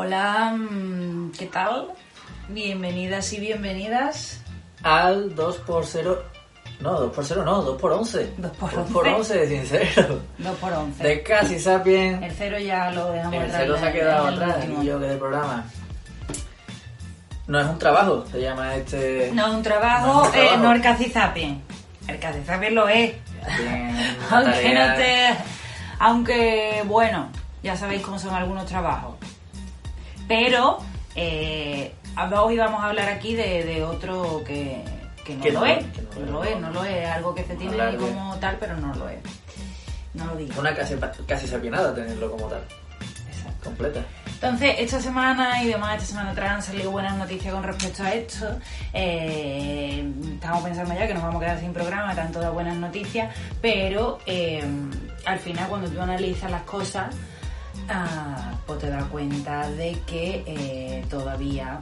Hola, mm, ¿qué tal? Bienvenidas y bienvenidas. Al 2x0. No, 2x0 no, 2x11. 2 por 2 por 11 de sincero. 2 por 11. De casi sapien. El cero ya lo dejamos El atrás, cero se ha quedado el atrás y yo que de programa. No es un trabajo, se llama este. No, un trabajo, No es un eh, trabajo. no el cacizapien. El cacizapien lo es. Bien, Aunque no te... Aunque, bueno, ya sabéis cómo son algunos trabajos. Pero, eh, hoy vamos a hablar aquí de, de otro que, que no Que lo no, es. que no No lo lo es. no lo es. Algo que se tiene de- como tal, pero no lo es. No lo digo. Una casi, casi sapienada tenerlo como tal. Exacto. Completa. Entonces, esta semana y demás, esta semana atrás han salido buenas noticias con respecto a esto. Eh, estamos pensando ya que nos vamos a quedar sin programa, están todas buenas noticias, pero eh, al final cuando tú analizas las cosas, ah, pues te das cuenta de que eh, todavía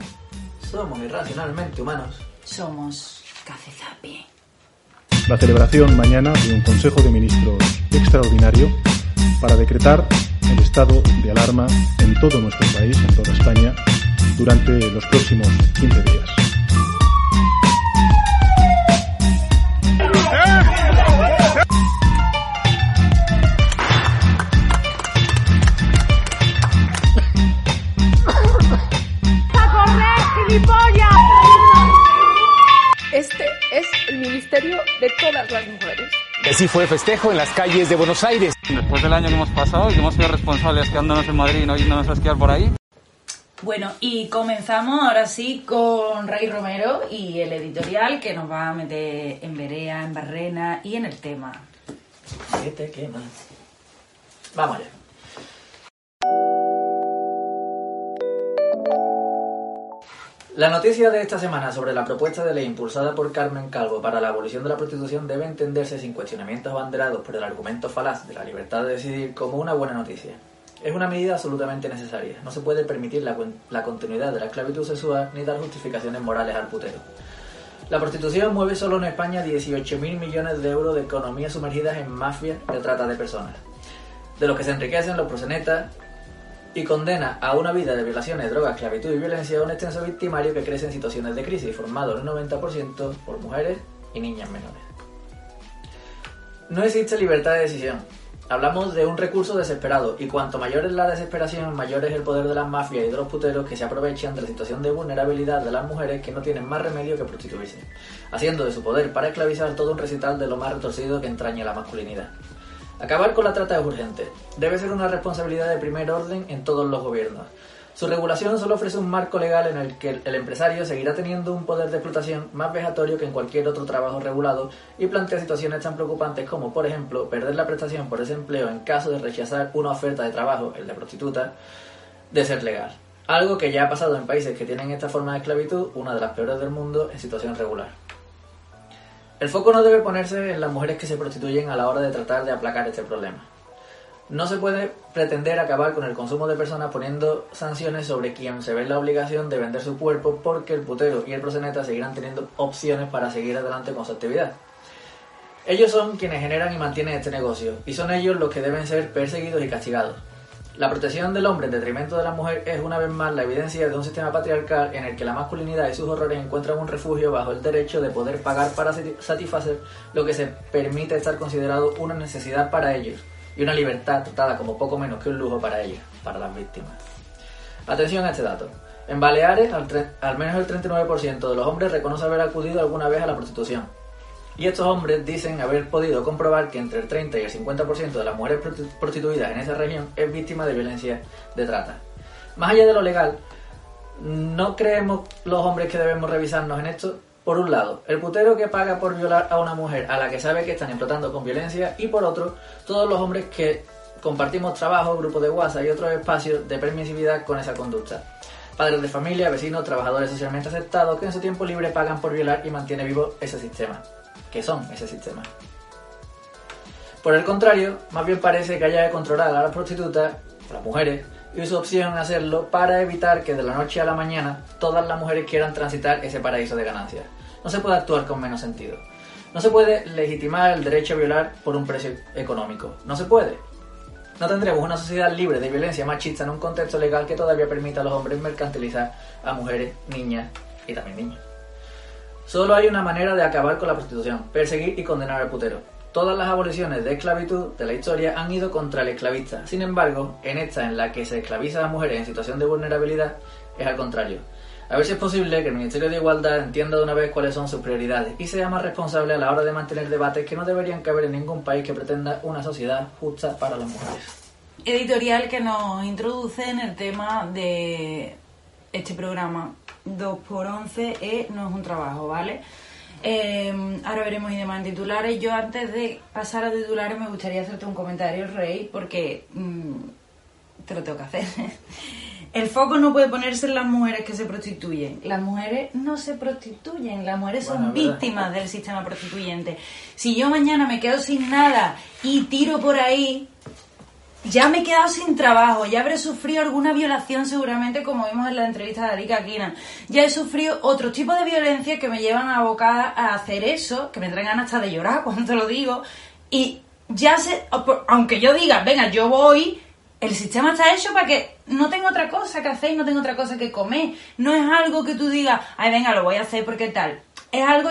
Somos irracionalmente humanos. somos cacezapi. la celebración mañana de un Consejo de Ministros extraordinario para decretar el estado de alarma en todo nuestro país, en toda España, durante los próximos 15 días. De todas las mujeres. Así fue festejo en las calles de Buenos Aires. Después del año que hemos pasado y que hemos sido responsables quedándonos en Madrid y no yéndonos a esquiar por ahí, Bueno, y comenzamos ahora sí con Ray Romero y el editorial que nos va a meter en Berea, en Barrena y en el tema. ¿Qué te quemas? Vamos allá. La noticia de esta semana sobre la propuesta de ley impulsada por Carmen Calvo para la abolición de la prostitución debe entenderse sin cuestionamientos abanderados por el argumento falaz de la libertad de decidir como una buena noticia. Es una medida absolutamente necesaria. No se puede permitir la, continuidad de la esclavitud sexual ni dar justificaciones morales al putero. La prostitución mueve solo en España 18.000 millones de euros de economía sumergidas en mafias de trata de personas, de los que se enriquecen los prosenetas y condena a una vida de violaciones, drogas, esclavitud y violencia a un extenso victimario que crece en situaciones de crisis, formado en un 90% por mujeres y niñas menores. No existe libertad de decisión. Hablamos de un recurso desesperado y cuanto mayor es la desesperación, mayor es el poder de las mafias y de los puteros que se aprovechan de la situación de vulnerabilidad de las mujeres que no tienen más remedio que prostituirse, haciendo de su poder para esclavizar todo un recital de lo más retorcido que entraña la masculinidad. Acabar con la trata es urgente. Debe ser una responsabilidad de primer orden en todos los gobiernos. Su regulación solo ofrece un marco legal en el que el empresario seguirá teniendo un poder de explotación más vejatorio que en cualquier otro trabajo regulado y plantea situaciones tan preocupantes como, por ejemplo, perder la prestación por desempleo en caso de rechazar una oferta de trabajo, el de prostituta, de ser legal. Algo que ya ha pasado en países que tienen esta forma de esclavitud, una de las peores del mundo, en situación regular. El foco no debe ponerse en las mujeres que se prostituyen a la hora de tratar de aplacar este problema. No se puede pretender acabar con el consumo de personas poniendo sanciones sobre quien se ve en la obligación de vender su cuerpo porque el putero y el proseneta seguirán teniendo opciones para seguir adelante con su actividad. Ellos son quienes generan y mantienen este negocio y son ellos los que deben ser perseguidos y castigados. La protección del hombre en detrimento de la mujer es una vez más la evidencia de un sistema patriarcal en el que la masculinidad y sus horrores encuentran un refugio bajo el derecho de poder pagar para sati- satisfacer lo que se permite estar considerado una necesidad para ellos y una libertad tratada como poco menos que un lujo para ellos, para las víctimas. Atención a este dato. En Baleares, al, al menos el 39% de los hombres reconoce haber acudido alguna vez a la prostitución. Y estos hombres dicen haber podido comprobar que entre el 30 y el 50% de las mujeres prosti- prostituidas en esa región es víctima de violencia de trata. Más allá de lo legal, ¿no creemos los hombres que debemos revisarnos en esto? Por un lado, el putero que paga por violar a una mujer a la que sabe que están explotando con violencia y por otro, todos los hombres que compartimos trabajo, grupos de WhatsApp y otros espacios de permisividad con esa conducta. Padres de familia, vecinos, trabajadores socialmente aceptados que en su tiempo libre pagan por violar y mantiene vivo ese sistema. Que son ese sistema. Por el contrario, más bien parece que haya que controlar a las prostitutas, a las mujeres, y su opción hacerlo para evitar que de la noche a la mañana todas las mujeres quieran transitar ese paraíso de ganancias. No se puede actuar con menos sentido. No se puede legitimar el derecho a violar por un precio económico. No se puede. no tendremos una sociedad libre de violencia machista en un contexto legal que todavía permita a los hombres mercantilizar a mujeres, niñas y también niños. Solo hay una manera de acabar con la prostitución, perseguir y condenar al putero. Todas las aboliciones de esclavitud de la historia han ido contra el esclavista. Sin embargo, en esta en la que se esclaviza a las mujeres en situación de vulnerabilidad, es al contrario. A ver si es posible que el Ministerio de Igualdad entienda de una vez cuáles son sus prioridades y sea más responsable a la hora de mantener debates que no deberían caber en ningún país que pretenda una sociedad justa para las mujeres. Editorial que nos introduce en el tema de este programa 2x11 e no es un trabajo, ¿vale? Eh, ahora veremos y demás en titulares. Yo antes de pasar a titulares me gustaría hacerte un comentario, Rey, porque mm, te lo tengo que hacer. El foco no puede ponerse en las mujeres que se prostituyen. Las mujeres no se prostituyen, las mujeres son Bueno, víctimas del sistema prostituyente. Si yo mañana me quedo sin nada y tiro por ahí, ya me he quedado sin trabajo, ya habré sufrido alguna violación seguramente, como vimos en la entrevista de Arika Kinan. Ya he sufrido otro tipo de violencia que me llevan abocada a hacer eso, que me traen ganas hasta de llorar cuando te lo digo. Y ya sé, aunque yo diga, venga, yo voy, el sistema está hecho para que no tengo otra cosa que hacer y no tengo otra cosa que comer. No es algo que tú digas, ay, venga, lo voy a hacer porque tal. Es algo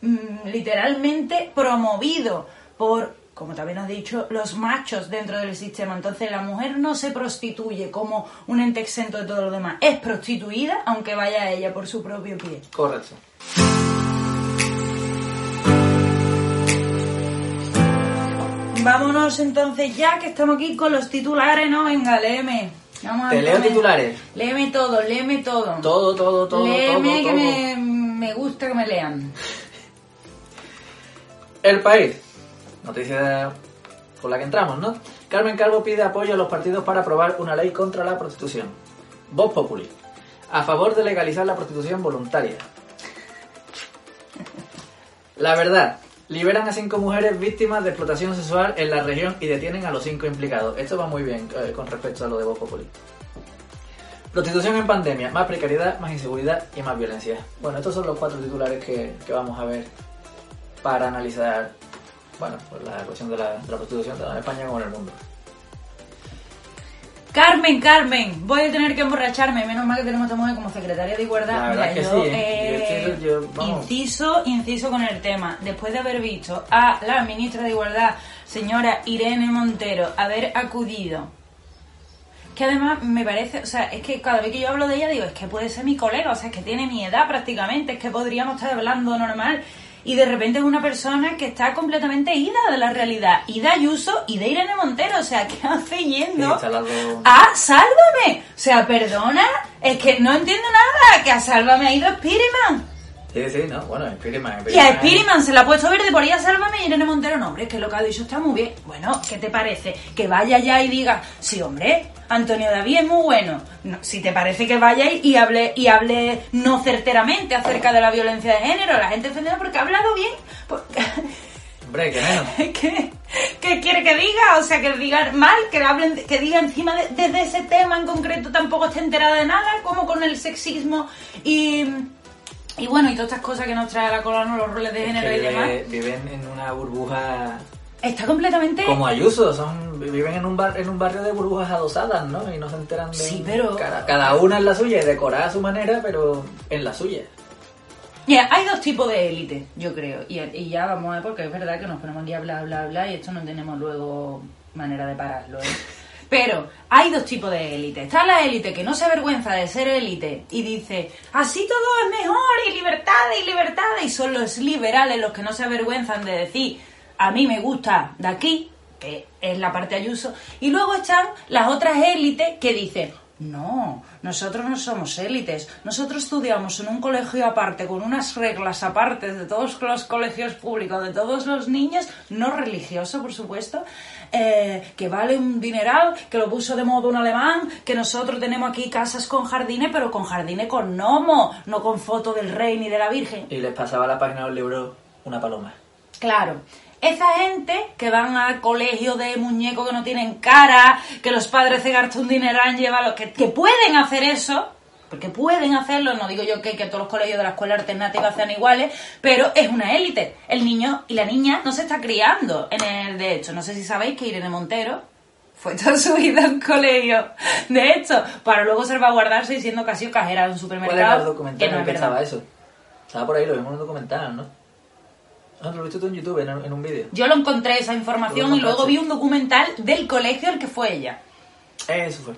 mm, literalmente promovido por, como también has dicho, los machos dentro del sistema. Entonces la mujer no se prostituye como un ente exento de todo lo demás. Es prostituida aunque vaya ella por su propio pie. Correcto. Vámonos entonces ya que estamos aquí con los titulares, ¿no? Venga, léeme. Vamos a Te leo poner- titulares. Léeme todo, léeme todo. Todo, todo, todo, léeme todo, que todo. Me, me gusta que me lean. El país. Noticia por la que entramos, ¿no? Carmen Calvo pide apoyo a los partidos para aprobar una ley contra la prostitución. Vox Populi. A favor de legalizar la prostitución voluntaria. La verdad. Liberan a cinco mujeres víctimas de explotación sexual en la región y detienen a los cinco implicados. Esto va muy bien eh, con respecto a lo de Vox Populi. Prostitución en pandemia, más precariedad, más inseguridad y más violencia. Bueno, estos son los cuatro titulares que, que vamos a ver para analizar bueno, pues la cuestión de la, de la prostitución tanto en España como en el mundo. Carmen, Carmen, voy a tener que emborracharme. Menos mal que tenemos a mujer como secretaria de igualdad. La verdad Mira, que yo, sí, ¿eh? eh, yo- vamos. inciso, inciso con el tema. Después de haber visto a la ministra de Igualdad, señora Irene Montero, haber acudido. Que además me parece, o sea, es que cada vez que yo hablo de ella digo, es que puede ser mi colega, o sea, es que tiene mi edad prácticamente, es que podríamos estar hablando normal. Y de repente es una persona que está completamente ida de la realidad. Ida Ayuso y de Irene Montero, o sea, ¿qué hace yendo? ¡Ah, sálvame! O sea, perdona, es que no entiendo nada, que a sálvame ha ido Spiderman. Sí, sí, no, bueno, Spiderman. Y a Spiderman se la ha puesto verde por ella, sálvame, y Irene Montero, no, hombre, es que lo que ha dicho está muy bien. Bueno, ¿qué te parece? Que vaya ya y diga, sí, hombre, Antonio David es muy bueno. No, si te parece que vaya y hable, y hable no certeramente acerca de la violencia de género, la gente ofendida porque ha hablado bien. Hombre, que menos. ¿Qué, qué quiere que diga? O sea, que diga mal, que hablen, que diga encima de, desde ese tema en concreto tampoco esté enterada de nada, como con el sexismo y, y bueno, y todas estas cosas que nos trae la colona, los roles de Es género que y demás. vive- viven en una burbuja Está completamente... como Ayuso, son viven en un bar, en un barrio de burbujas adosadas, ¿no? Y no se enteran de Sí, pero- cada, cada una en la suya decorada a su manera, pero en la suya. Mira, hay dos tipos de élite, yo creo. Y, y ya vamos a ver, porque es verdad que nos ponemos aquí a bla, bla, bla, y esto no tenemos luego manera de pararlo, ¿eh? Pero hay dos tipos de élite. Está la élite que no se avergüenza de ser élite y dice, así todo es mejor, y libertad, y libertad, y son los liberales los que no se avergüenzan de decir, a mí me gusta de aquí, que es la parte Ayuso, y luego están las otras élites que dicen, no, nosotros no somos élites. Nosotros estudiamos en un colegio aparte, con unas reglas aparte de todos los colegios públicos, de todos los niños, no religioso, por supuesto, eh, que vale un dineral, que lo puso de modo un alemán, que nosotros tenemos aquí casas con jardines, pero con jardines con gnomo, no con foto del rey ni de la virgen. Y les pasaba la página del libro una paloma. Claro. Esa gente que van al colegio de muñecos que no tienen cara, que los padres gastan un dineral, llevan que, que pueden hacer eso, porque pueden hacerlo, no digo yo que, que todos los colegios de la escuela alternativa sean iguales, pero es una élite. El niño y la niña no se está criando en el de hecho. No sé si sabéis que Irene Montero Fue toda su vida un colegio de hecho, para luego salvaguardarse diciendo que ha sido cajera de un ¿Cuál era el supermercado. documental Que en no es que verdad. estaba eso? Estaba por ahí, lo vimos en un documental, ¿no? Ah, lo viste tú en YouTube, en, en un vídeo. Yo lo encontré esa información y luego vi un documental del colegio al que fue ella. Eso fue.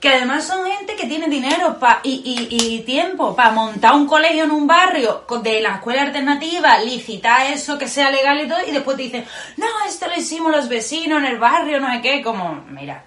Que además son gente que tiene dinero pa- y, y- y tiempo para montar un colegio en un barrio de la escuela alternativa, licitar eso, que sea legal y todo, y después te dicen, no, esto lo hicimos los vecinos en el barrio, no sé qué, como, mira,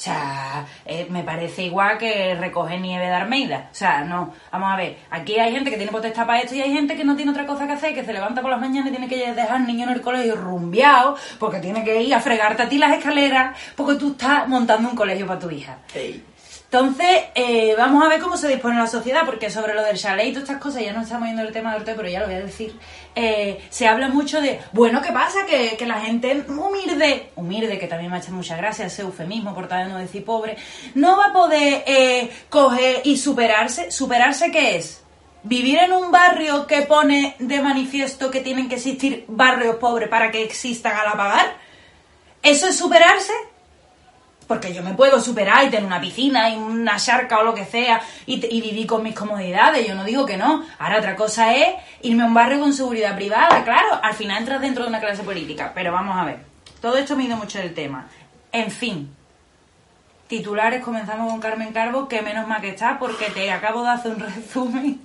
o sea, eh, me parece igual que recoger nieve de Armeida. O sea, no, vamos a ver, aquí hay gente que tiene potestad para esto y hay gente que no tiene otra cosa que hacer, que se levanta por las mañanas y tiene que dejar al niño en el colegio rumbeado, porque tiene que ir a fregarte a ti las escaleras, porque tú estás montando un colegio para tu hija. Ey. Entonces, eh, vamos a ver cómo se dispone la sociedad, porque sobre lo del chalet y todas estas cosas, ya no estamos yendo el tema del té, pero ya lo voy a decir, eh, se habla mucho de, bueno, ¿qué pasa? Que, que la gente humilde, humilde, que también me ha hecho mucha gracia ese eufemismo, por tal de no decir pobre, no va a poder eh, coger y superarse. ¿Superarse qué es? ¿Vivir en un barrio que pone de manifiesto que tienen que existir barrios pobres para que existan al apagar? ¿Eso es superarse? Porque yo me puedo superar y tener una piscina y una charca o lo que sea y, vivir con mis comodidades, yo no digo que no. Ahora otra cosa es irme a un barrio con seguridad privada, claro, al final entras dentro de una clase política. Pero vamos a ver, todo esto me ha ido mucho del tema. En fin, titulares, comenzamos con Carmen Carbo, que menos mal que está porque te acabo de hacer un resumen.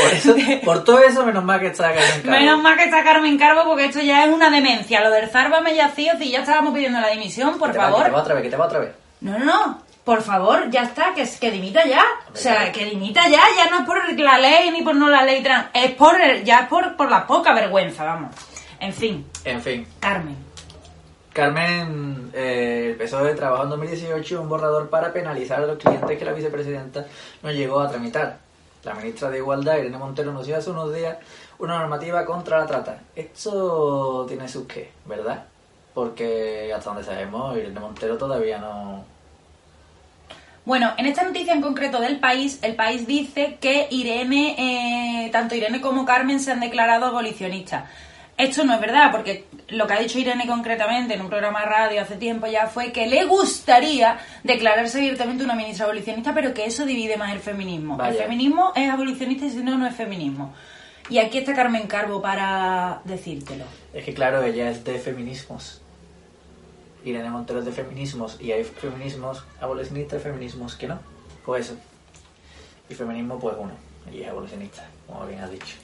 Por, eso, por todo eso, menos mal que está Carmen Calvo. Menos mal que está Carmen Carbo porque esto ya es una demencia. Lo del Zárvame ya si ya estábamos pidiendo la dimisión, por Que te va- favor. Que te va otra vez, que te va otra vez. No, no, no. Por favor, ya está, que, que dimita ya. O sea, que dimita ya, ya no es por la ley ni por no la ley trans, es por ya es por, por la poca vergüenza, vamos. En fin, En fin. Carmen. Carmen, eh, el PSOE trabajó en 2018 un borrador para penalizar a los clientes que la vicepresidenta no llegó a tramitar. La ministra de Igualdad, Irene Montero, anunció hace unos días una normativa contra la trata. Esto tiene sus qué, ¿verdad? Porque hasta donde sabemos, Irene Montero todavía no... Bueno, en esta noticia en concreto del país, el país dice que Irene, eh, tanto Irene como Carmen se han declarado abolicionistas. Esto no es verdad, porque lo que ha dicho Irene concretamente en un programa de radio hace tiempo ya fue que le gustaría declararse abiertamente una ministra abolicionista, pero que eso divide más el feminismo. El feminismo es abolicionista y si no, no es feminismo. Y aquí está Carmen Carbo para decírtelo. Es que claro, ella es de feminismos. Irene Montero es de feminismos. Y hay feminismos abolicionistas y feminismos que no. Pues eso. Y feminismo, pues uno. Y es abolicionista, como bien has dicho.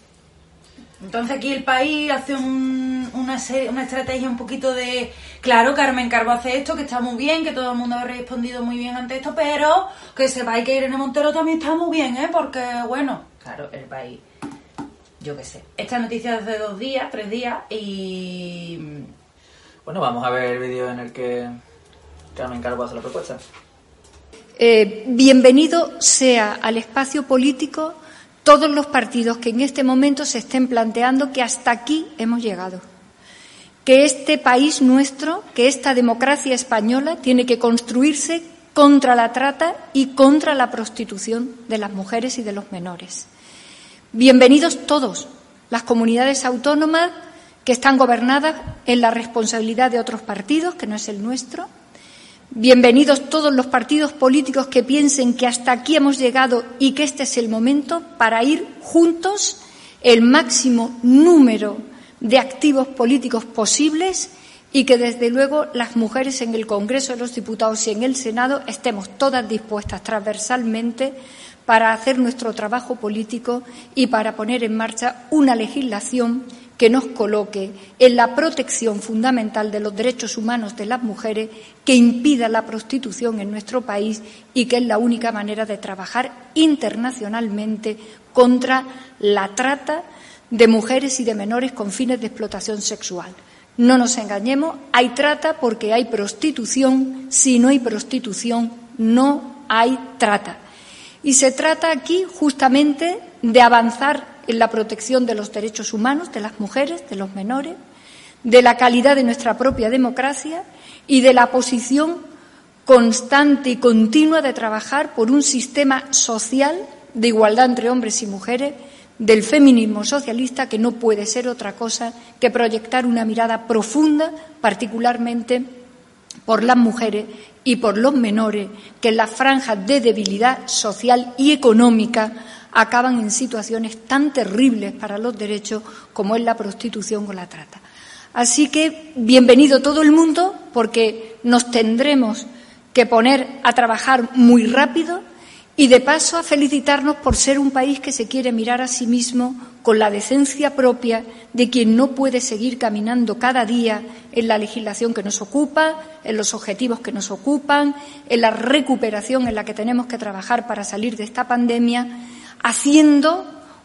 Entonces aquí el país hace un- una, serie- una estrategia un poquito de, claro, Carmen Carbo hace esto, que está muy bien, que todo el mundo ha respondido muy bien ante esto, pero que sepáis que Irene Montero también está muy bien, ¿eh? Porque, bueno, claro, el país, yo qué sé. Esta noticia es de dos días, tres días, y... Bueno, vamos a ver el vídeo en el que Carmen Calvo hace la propuesta. Eh, bienvenido sea al espacio político todos los partidos que en este momento se estén planteando que hasta aquí hemos llegado. Que este país nuestro, que esta democracia española tiene que construirse contra la trata y contra la prostitución de las mujeres y de los menores. Bienvenidos todos, las comunidades autónomas que están gobernadas en la responsabilidad de otros partidos, que no es el nuestro, Bienvenidos todos los partidos políticos que piensen que hasta aquí hemos llegado y que este es el momento para ir juntos el máximo número de activos políticos posibles y que desde luego las mujeres en el Congreso de los Diputados y en el Senado estemos todas dispuestas transversalmente para hacer nuestro trabajo político y para poner en marcha una legislación que nos coloque en la protección fundamental de los derechos humanos de las mujeres, que impida la prostitución en nuestro país y que es la única manera de trabajar internacionalmente contra la trata de mujeres y de menores con fines de explotación sexual. No nos engañemos, hay trata porque hay prostitución, si no hay prostitución no hay trata. Y se trata aquí justamente de avanzar en la protección de los derechos humanos de las mujeres, de los menores, de la calidad de nuestra propia democracia y de la posición constante y continua de trabajar por un sistema social de igualdad entre hombres y mujeres del feminismo socialista que no puede ser otra cosa que proyectar una mirada profunda, particularmente por las mujeres y por los menores que en las franjas de debilidad social y económica acaban en situaciones tan terribles para los derechos como es la prostitución o la trata. Así que bienvenido todo el mundo porque nos tendremos que poner a trabajar muy rápido y de paso a felicitarnos por ser un país que se quiere mirar a sí mismo con la decencia propia de quien no puede seguir caminando cada día en la legislación que nos ocupa, en los objetivos que nos ocupan, en la recuperación en la que tenemos que trabajar para salir de esta pandemia, haciendo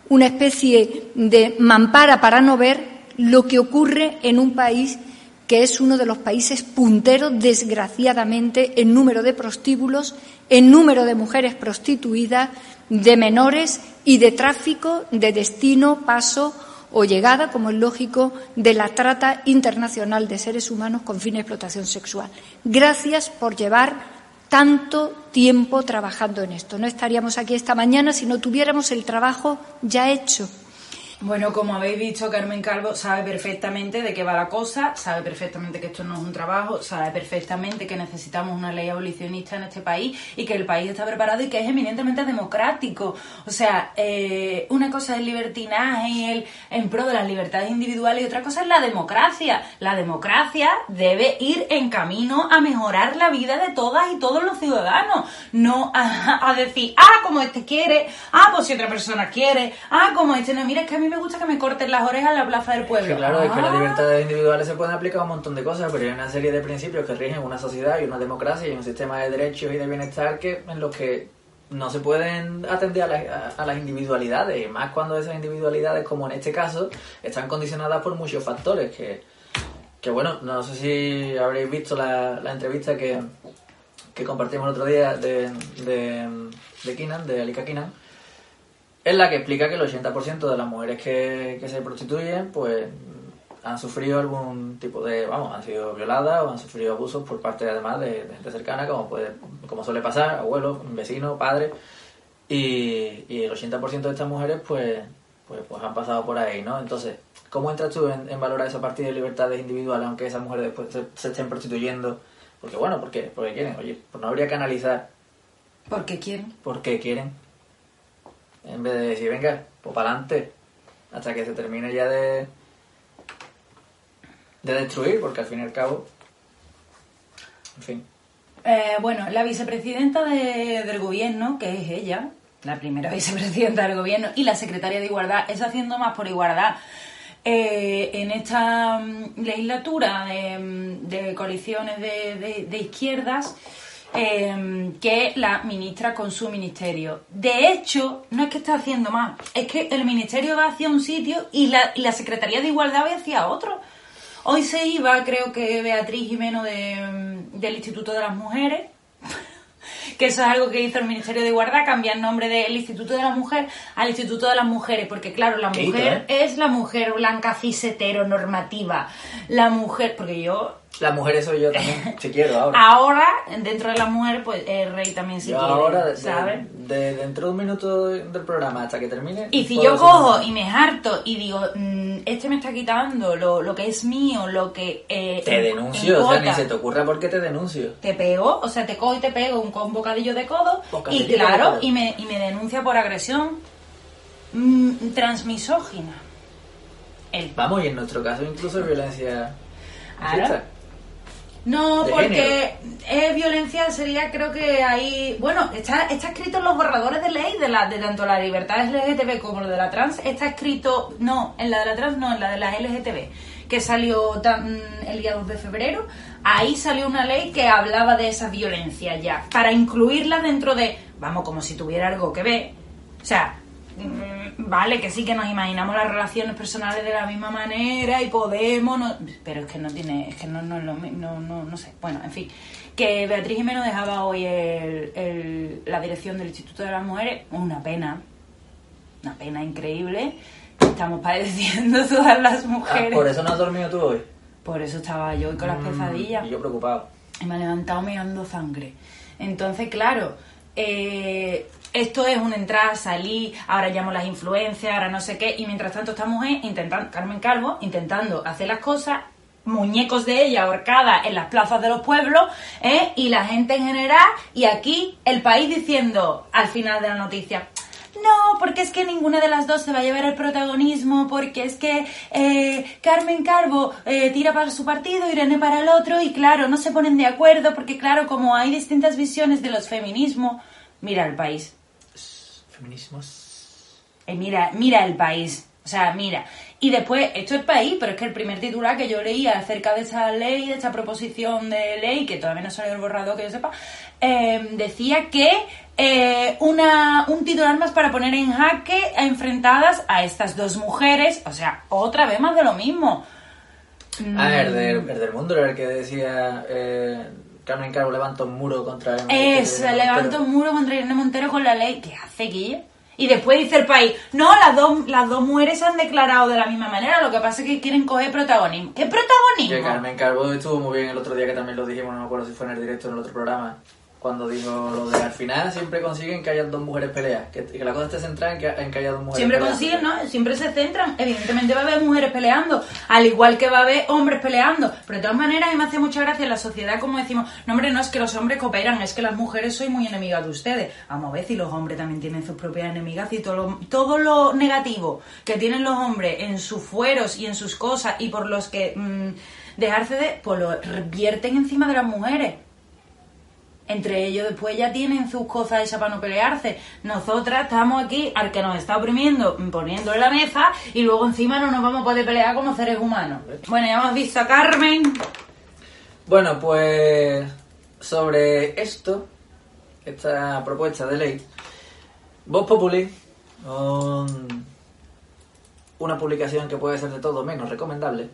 una especie de mampara para no ver lo que ocurre en un país que es uno de los países punteros, desgraciadamente, en número de prostíbulos, en número de mujeres prostituidas, de menores y de tráfico de destino, paso o llegada, como es lógico, de la trata internacional de seres humanos con fin de explotación sexual. Gracias por llevar tanto tiempo trabajando en esto. No estaríamos aquí esta mañana si no tuviéramos el trabajo ya hecho. Bueno, como habéis visto, Carmen Calvo sabe perfectamente de qué va la cosa, sabe perfectamente que esto no es un trabajo, sabe perfectamente que necesitamos una ley abolicionista en este país y que el país está preparado y que es eminentemente democrático. O sea, eh, una cosa es el libertinaje y el en pro de las libertades individuales y otra cosa es la democracia. La democracia debe ir en camino a mejorar la vida de todas y todos los ciudadanos, no a, decir, ah, como este quiere, ah, pues si otra persona quiere, ah, como este no, mira, es que a mí me gusta que me corten las orejas en la plaza del pueblo. Claro, es que las Ah. libertades individuales se pueden aplicar a un montón de cosas, pero hay una serie de principios que rigen una sociedad y una democracia y un sistema de derechos y de bienestar que en los que no se pueden atender a, las- a- a las individualidades, y más cuando esas individualidades, como en este caso, están condicionadas por muchos factores que, que bueno, no sé si habréis visto la, la entrevista que, que compartimos el otro día de, de, de Keenan, de Alika Keenan, en la que explica que el 80% de las mujeres que, que se prostituyen, pues han sufrido algún tipo de, vamos, han sido violadas o han sufrido abusos por parte además de, de gente cercana, como puede, como suele pasar, abuelos, vecinos, padres, y, y el 80% de estas mujeres, pues, pues, pues han pasado por ahí, ¿no? Entonces, ¿cómo entras tú en, en valorar esa partida de libertades individuales, aunque esas mujeres después se, se estén prostituyendo? Porque bueno, ¿por qué? Porque quieren, oye, pues no habría que analizar Porque quieren. por qué quieren. En vez de decir, venga, pues para adelante, hasta que se termine ya de, de destruir, porque al fin y al cabo, en fin. Eh, bueno, la vicepresidenta de- del gobierno, que es ella, la primera vicepresidenta del gobierno, y la secretaria de Igualdad, está haciendo más por igualdad eh, en esta mm, legislatura de, mm, de coaliciones de izquierdas eh, que la ministra con su ministerio. De hecho, no es que esté haciendo más, es que el ministerio va hacia un sitio y la, y la Secretaría de Igualdad va hacia otro. Hoy se iba, creo que Beatriz Jimeno de, del Instituto de las Mujeres, que eso es algo que hizo el Ministerio de Igualdad, cambiar el nombre del Instituto de la Mujer al Instituto de las Mujeres, porque claro, la mujer ¿eh? es la mujer blanca cis normativa. La mujer, porque yo Las mujeres soy yo también, si quiero ahora. ahora, dentro de las mujeres, pues el rey también se yo quiere, ahora, ¿sabes? de- dentro de un minuto de- del programa hasta que termine... Y si yo cojo y me harto y digo, mm, este me está quitando lo, lo que es mío, lo que... eh, Te en- denuncio, en o sea, ni se te ocurra por qué te denuncio. te pego, o sea, te cojo y te pego un, un bocadillo de codo y Bocadillo claro, codo. y me, y me denuncia por agresión mm, transmisógina. El Vamos, y en nuestro caso incluso violencia Claro. No, porque es violencia sería, creo que ahí, bueno, está, está escrito en los borradores de ley de la de tanto la libertad LGTB como lo de la trans, está escrito, no, en la de la trans no, en la de las LGTB, que salió tan, el día 2 de febrero, ahí salió una ley que hablaba de esa violencia ya, para incluirla dentro de, vamos, como si tuviera algo que ver, o sea, mm, vale, que sí que nos imaginamos las relaciones personales de la misma manera y podemos, no- pero es que no tiene, es que no, no, es lo mi- no, no, no sé. Bueno, en fin, que Beatriz Jiménez dejaba hoy el- el- la dirección del Instituto de las Mujeres, una pena, una pena increíble. Estamos padeciendo todas las Ah, mujeres. por eso no has dormido tú hoy. Por eso estaba yo hoy con las pesadillas Y yo preocupado. y me he levantado mirando sangre. Entonces, claro, eh, esto es un entrar, salir, ahora llamo las influencias, ahora no sé qué, y mientras tanto esta mujer intentando, Carmen Calvo, intentando hacer las cosas muñecos de ella ahorcada en las plazas de los pueblos ¿eh? y la gente en general y aquí el país diciendo al final de la noticia no, porque es que ninguna de las dos se va a llevar el protagonismo, porque es que eh, Carmen Carbo eh, tira para su partido, Irene para el otro, y claro, no se ponen de acuerdo, porque claro, como hay distintas visiones de los feminismos, mira el país. Feminismos. Eh, mira, mira el país. O sea, mira. Y después, esto es país, pero es que el primer titular que yo leía acerca de esa ley, de esta proposición de ley, que todavía no salió el borrado que yo sepa, eh, decía que eh, una, un titular más para poner en jaque a enfrentadas a estas dos mujeres. O sea, otra vez más de lo mismo. Ah, el del, el del mundo era el que decía eh, Carmen Carbo levanta un muro contra Es, levanta un muro contra Irene Montero con la ley. ¿Qué hace, Guille? Y después dice el país, no, las dos, las dos mujeres se han declarado de la misma manera, lo que pasa es que quieren coger protagonismo. ¿Qué protagonismo? Que Carmen Carbo estuvo muy bien el otro día que también lo dijimos, no me acuerdo si fue en el directo o en el otro programa, cuando dijo lo de al final siempre consiguen que haya dos mujeres peleas, que, que la cosa esté centrada en que, en que haya dos mujeres Siempre peleas. consiguen, ¿no? Siempre se centran. Evidentemente va a haber mujeres peleando, al igual que va a haber hombres peleando. Pero de todas maneras, a mí me hace mucha gracia en la sociedad como decimos, no hombre, no es que los hombres cooperan, es que las mujeres soy muy enemigas de ustedes. Vamos a ver si los hombres también tienen sus propias enemigas y todo lo, todo lo negativo que tienen los hombres en sus fueros y en sus cosas y por los que mm, dejarse de, pues lo vierten encima de las mujeres. Entre ellos después ya tienen sus cosas hechas para no pelearse. Nosotras estamos aquí al que nos está oprimiendo, poniendo en la mesa y luego encima no nos vamos a poder pelear como seres humanos. Bueno, ya hemos visto a Carmen. Bueno, pues sobre esto, esta propuesta de ley, Voz Populi, un- una publicación que puede ser de todo menos recomendable,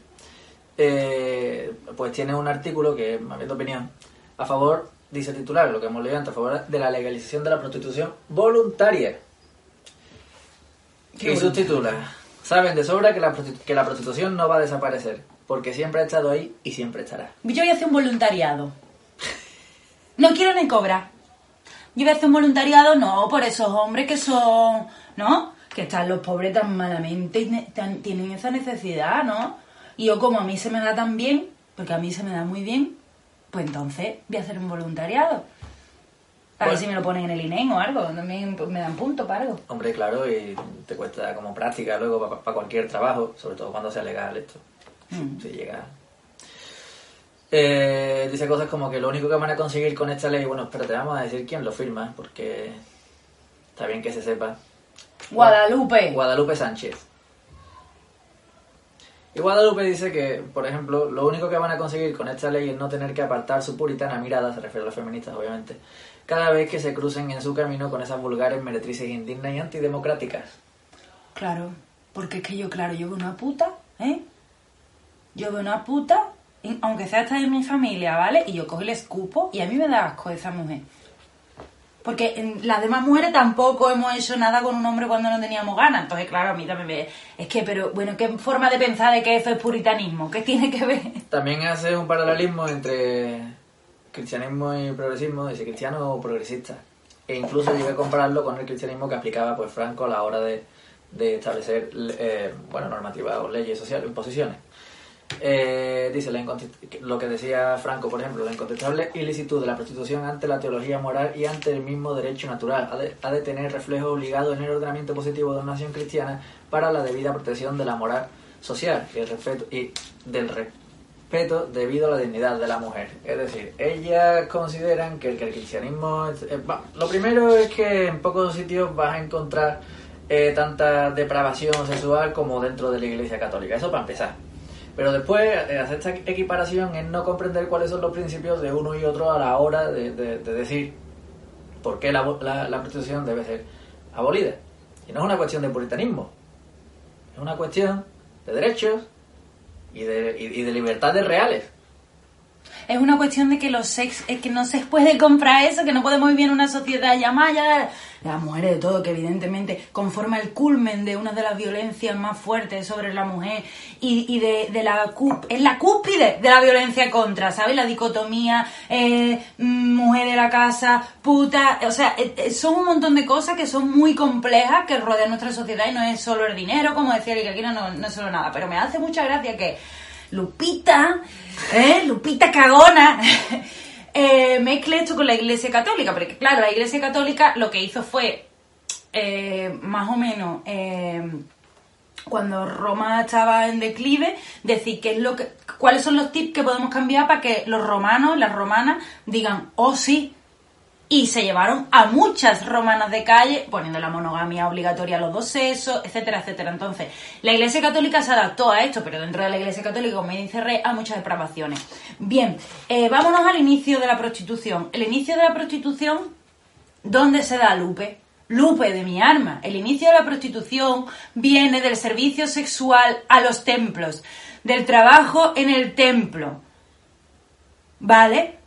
eh, pues tiene un artículo que, a mi opinión, a favor, dice titular, lo que hemos leído antes, a favor de la legalización de la prostitución voluntaria. Qué y subtitula, saben de sobra que la, que la prostitución no va a desaparecer, porque siempre ha estado ahí y siempre estará. Yo voy a hacer un voluntariado. No quiero ni cobrar. Yo voy a hacer un voluntariado, no, por esos hombres que son, ¿no? Que están los pobres tan malamente y tan- tienen esa necesidad, ¿no? Y yo como a mí se me da tan bien, porque a mí se me da muy bien, pues entonces voy a hacer un voluntariado. A ver Bueno. si me lo ponen en el INEM o algo, también pues, me dan punto para algo. Hombre, claro, y te cuesta como práctica luego para cualquier trabajo, sobre todo cuando sea legal esto. Mm. Si llega. Eh, dice cosas como que lo único que van a conseguir con esta ley, bueno, espérate, vamos a decir quién lo firma, porque está bien que se sepa. Guadalupe. Guadalupe Sánchez. Guadalupe dice que, por ejemplo, lo único que van a conseguir con esta ley es no tener que apartar su puritana mirada, se refiere a los feministas, obviamente, cada vez que se crucen en su camino con esas vulgares meretrices indignas y antidemocráticas. Claro, porque es que yo, claro, yo veo una puta, ¿eh? Yo veo una puta, aunque sea esta de mi familia, ¿vale? Y yo cojo le escupo y a mí me da asco esa mujer. Porque en las demás mujeres tampoco hemos hecho nada con un hombre cuando no teníamos ganas. Entonces, claro, a mí también me... Es que, pero, bueno, ¿qué forma de pensar de que eso es puritanismo? ¿Qué tiene que ver? También hace un paralelismo entre cristianismo y progresismo, dice cristiano o progresista. E incluso llega a compararlo con el cristianismo que aplicaba pues Franco a la hora de, de establecer eh, bueno, normativas o leyes sociales, imposiciones. Eh, dice lo que decía Franco, por ejemplo, la incontestable ilicitud de la prostitución ante la teología moral y ante el mismo derecho natural ha de, ha de tener reflejo obligado en el ordenamiento positivo de una nación cristiana para la debida protección de la moral social y, del respeto debido a la dignidad de la mujer. Es decir, ellas consideran que el, que el cristianismo... eh, lo primero es que en pocos sitios vas a encontrar eh, tanta depravación sexual como dentro de la Iglesia Católica. Eso para empezar. Pero después, hacer esta equiparación es no comprender cuáles son los principios de uno y otro a la hora de, de- de decir por qué la, la- la prostitución debe ser abolida. Y no es una cuestión de puritanismo, es una cuestión de derechos y de, y, y de libertades reales. Es una cuestión de que los sex, es que no se puede comprar eso, que no podemos vivir en una sociedad llamada las mujeres de todo, que evidentemente conforma el culmen de una de las violencias más fuertes sobre la mujer y, y de, de la es la cúspide de la violencia contra, ¿sabes? La dicotomía, eh, mm, mujer de la casa, puta, o sea, eh, eh, son un montón de cosas que son muy complejas que rodean nuestra sociedad y no es solo el dinero, como decía Erika Aquino, no, no es solo nada, pero me hace mucha gracia que Lupita, ¿eh? Lupita cagona, eh, mezcle esto con la Iglesia Católica, porque claro, la Iglesia Católica lo que hizo fue, eh, más o menos, eh, cuando Roma estaba en declive, decir qué es lo que, cuáles son los tips que podemos cambiar para que los romanos, las romanas, digan, oh sí, y se llevaron a muchas romanas de calle poniendo la monogamia obligatoria a los dos sexos, etcétera, etcétera. Entonces, la Iglesia Católica se adaptó a esto, pero dentro de la Iglesia Católica, como me dice Rey, hay muchas depravaciones. Bien, eh, vámonos al inicio de la prostitución. El inicio de la prostitución, ¿dónde se da Lupe? Lupe de mi arma. El inicio de la prostitución viene del servicio sexual a los templos, del trabajo en el templo. ¿Vale?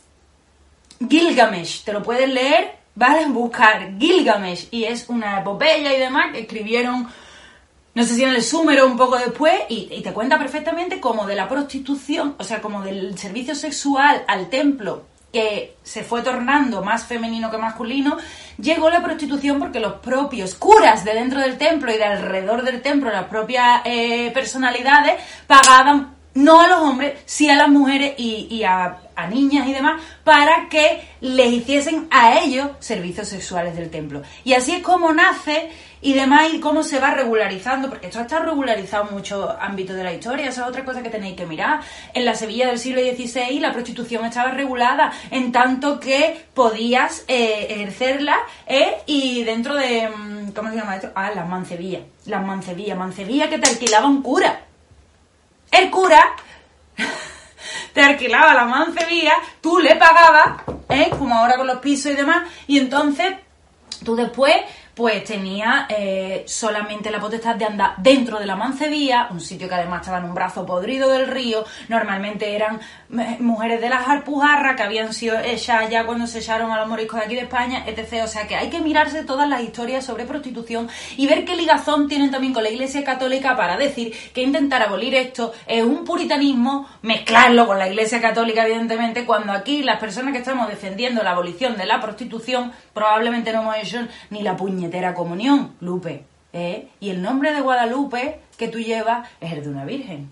Gilgamesh, te lo puedes leer, ¿vale? Buscar Gilgamesh y es una epopeya y demás que escribieron, no sé si en el Súmero un poco después y, te cuenta perfectamente como de la prostitución, o sea, como del servicio sexual al templo que se fue tornando más femenino que masculino, llegó la prostitución porque los propios curas de dentro del templo y de alrededor del templo, las propias eh, personalidades, pagaban no a los hombres, sí a las mujeres y a, niñas y demás, para que les hiciesen a ellos servicios sexuales del templo. Y así es como nace y demás y cómo se va regularizando, porque esto está regularizado en muchos ámbitos de la historia, esa es otra cosa que tenéis que mirar. En la Sevilla del siglo XVI la prostitución estaba regulada, en tanto que podías eh, ejercerla eh, y dentro de, mm, ¿cómo se llama esto? Ah, las mancebillas, las mancebillas, mancebillas que te alquilaba un cura. El cura te alquilaba la mancebía, tú le pagabas, ¿eh? como ahora con los pisos y demás, y entonces tú después pues tenía eh, solamente la potestad de andar dentro de la mancebía, un sitio que además estaba en un brazo podrido del río, normalmente eran eh, mujeres de las Alpujarras que habían sido hechas ya cuando se echaron a los moriscos de aquí de España, etc. O sea que hay que mirarse todas las historias sobre prostitución y ver qué ligazón tienen también con la Iglesia Católica para decir que intentar abolir esto es un puritanismo, mezclarlo con la Iglesia Católica evidentemente, cuando aquí las personas que estamos defendiendo la abolición de la prostitución probablemente no hemos hecho ni la puñetera comunión, Lupe. ¿eh? Y el nombre de Guadalupe que tú llevas es el de una virgen.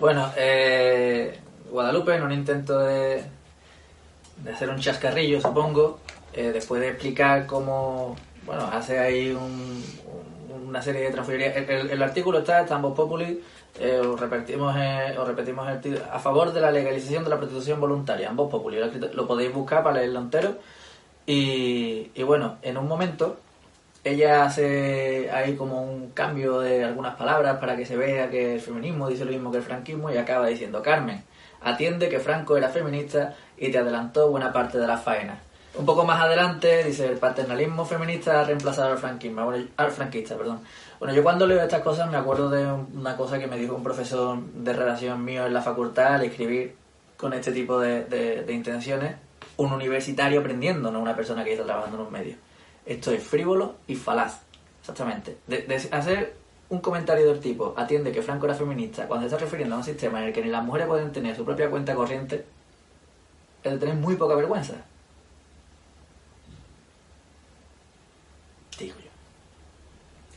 Bueno, eh, Guadalupe, en un intento de, hacer un chascarrillo, supongo, eh, después de explicar cómo, bueno, hace ahí un- una serie de transferencias. El, artículo está en Tambos Populi, eh, os, repetimos, eh, os repetimos el a favor de la legalización de la prostitución voluntaria, ambos Populi, lo, lo podéis buscar para leerlo entero. Y, y bueno, en un momento ella hace ahí como un cambio de algunas palabras para que se vea que el feminismo dice lo mismo que el franquismo y acaba diciendo Carmen, atiende que Franco era feminista y te adelantó buena parte de la faena. Un poco más adelante dice el paternalismo feminista ha reemplazado al franquismo, bueno, al franquista, perdón. Bueno, yo cuando leo estas cosas me acuerdo de una cosa que me dijo un profesor de redacción mío en la facultad al escribir con este tipo de, intenciones, un universitario aprendiendo, no una persona que está trabajando en un medio. Esto es frívolo y falaz, exactamente. Hacer un comentario del tipo, atiende que Franco era feminista, cuando se está refiriendo a un sistema en el que ni las mujeres pueden tener su propia cuenta corriente, es de tener muy poca vergüenza. Digo yo.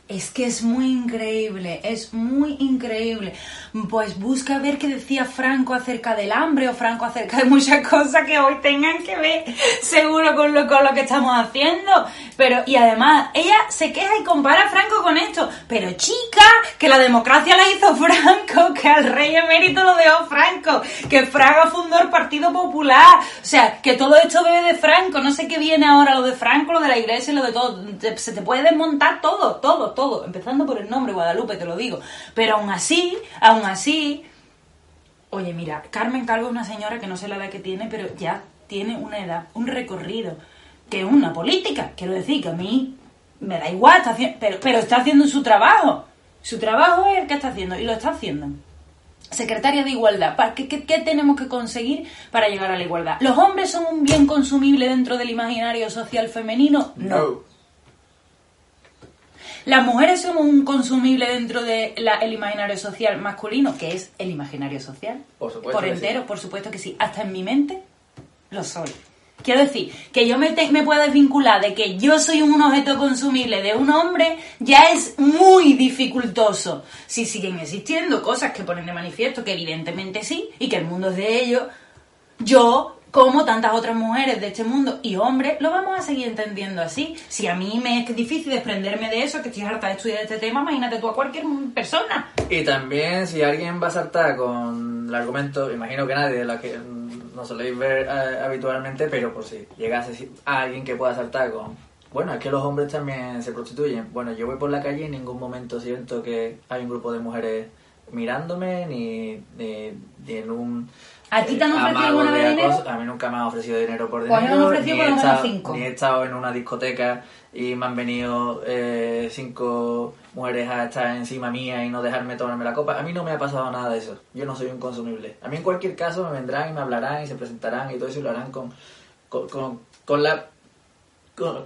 Es que es muy increíble, es muy increíble. Pues busca ver qué decía Franco acerca del hambre o Franco acerca de muchas cosas que hoy tengan que ver seguro con lo, con lo que estamos haciendo. Pero, y además, ella se queja y compara a Franco con esto. Pero chica, que la democracia la hizo Franco, que al rey emérito lo dejó Franco, que Fraga fundó el Partido Popular. O sea, que todo esto bebe de Franco. No sé qué viene ahora lo de Franco, lo de la iglesia, lo de todo. Se te puede desmontar todo, todo, todo. Empezando por el nombre Guadalupe, te lo digo. Pero aún así, aún así, Oye, mira, Carmen Calvo es una señora que no sé la edad que tiene, pero ya tiene una edad, un recorrido, que es una política. Quiero decir que a mí me da igual, está pero, pero está haciendo su trabajo. Su trabajo es el que está haciendo y lo está haciendo. Secretaria de Igualdad, ¿para qué, qué- qué tenemos que conseguir para llegar a la igualdad? ¿Los hombres son un bien consumible dentro del imaginario social femenino? No. Las mujeres somos un consumible dentro del imaginario social masculino, que es el imaginario social. Por supuesto Por entero, sí. por supuesto que sí. Hasta en mi mente lo soy. Quiero decir, que yo me, te- me pueda desvincular de que yo soy un objeto consumible de un hombre ya es muy dificultoso. Si siguen existiendo cosas que ponen de manifiesto que evidentemente sí y que el mundo es de ellos, yo, como tantas otras mujeres de este mundo y hombres, lo vamos a seguir entendiendo así. Si a mí me es difícil desprenderme de eso, que estoy harta de estudiar este tema, imagínate tú a cualquier persona. Y también, si alguien va a saltar con el argumento, imagino que nadie de que no soléis ver eh, habitualmente, pero por si llegase a alguien que pueda saltar con. Bueno, es que los hombres también se prostituyen. Bueno, yo voy por la calle y en ningún momento siento que hay un grupo de mujeres mirándome, ni, ni, ni en un. ¿A ti te han eh, ofrecido alguna vez dinero? A mí nunca me han ofrecido dinero por Pues dinero. me han ofrecido ni por he lo menos estado- cinco. Ni he estado en una discoteca y me han venido eh, cinco mujeres a estar encima mía y no dejarme tomarme la copa. A mí no me ha pasado nada de eso. Yo no soy un consumible. A mí en cualquier caso me vendrán y me hablarán y se presentarán y todo eso y lo harán con, con, con, con la... Con,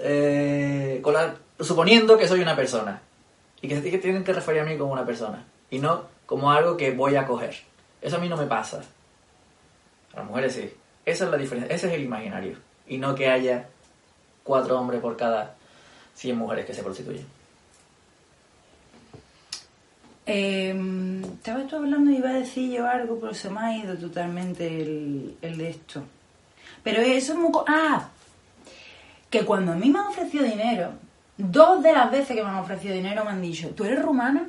eh, con la... Suponiendo que soy una persona. Y que, que tienen que referir a mí como una persona. Y no como algo que voy a coger. Eso a mí no me pasa. A las mujeres sí. Esa es la diferencia. Ese es el imaginario. Y no que haya cuatro hombres por cada 100 mujeres que se prostituyen. Eh, estaba tú hablando y iba a decir yo algo, pero se me ha ido totalmente el, el de esto. Pero eso es muy... Ah, que cuando a mí me han ofrecido dinero, dos de las veces que me han ofrecido dinero me han dicho, ¿tú eres rumana?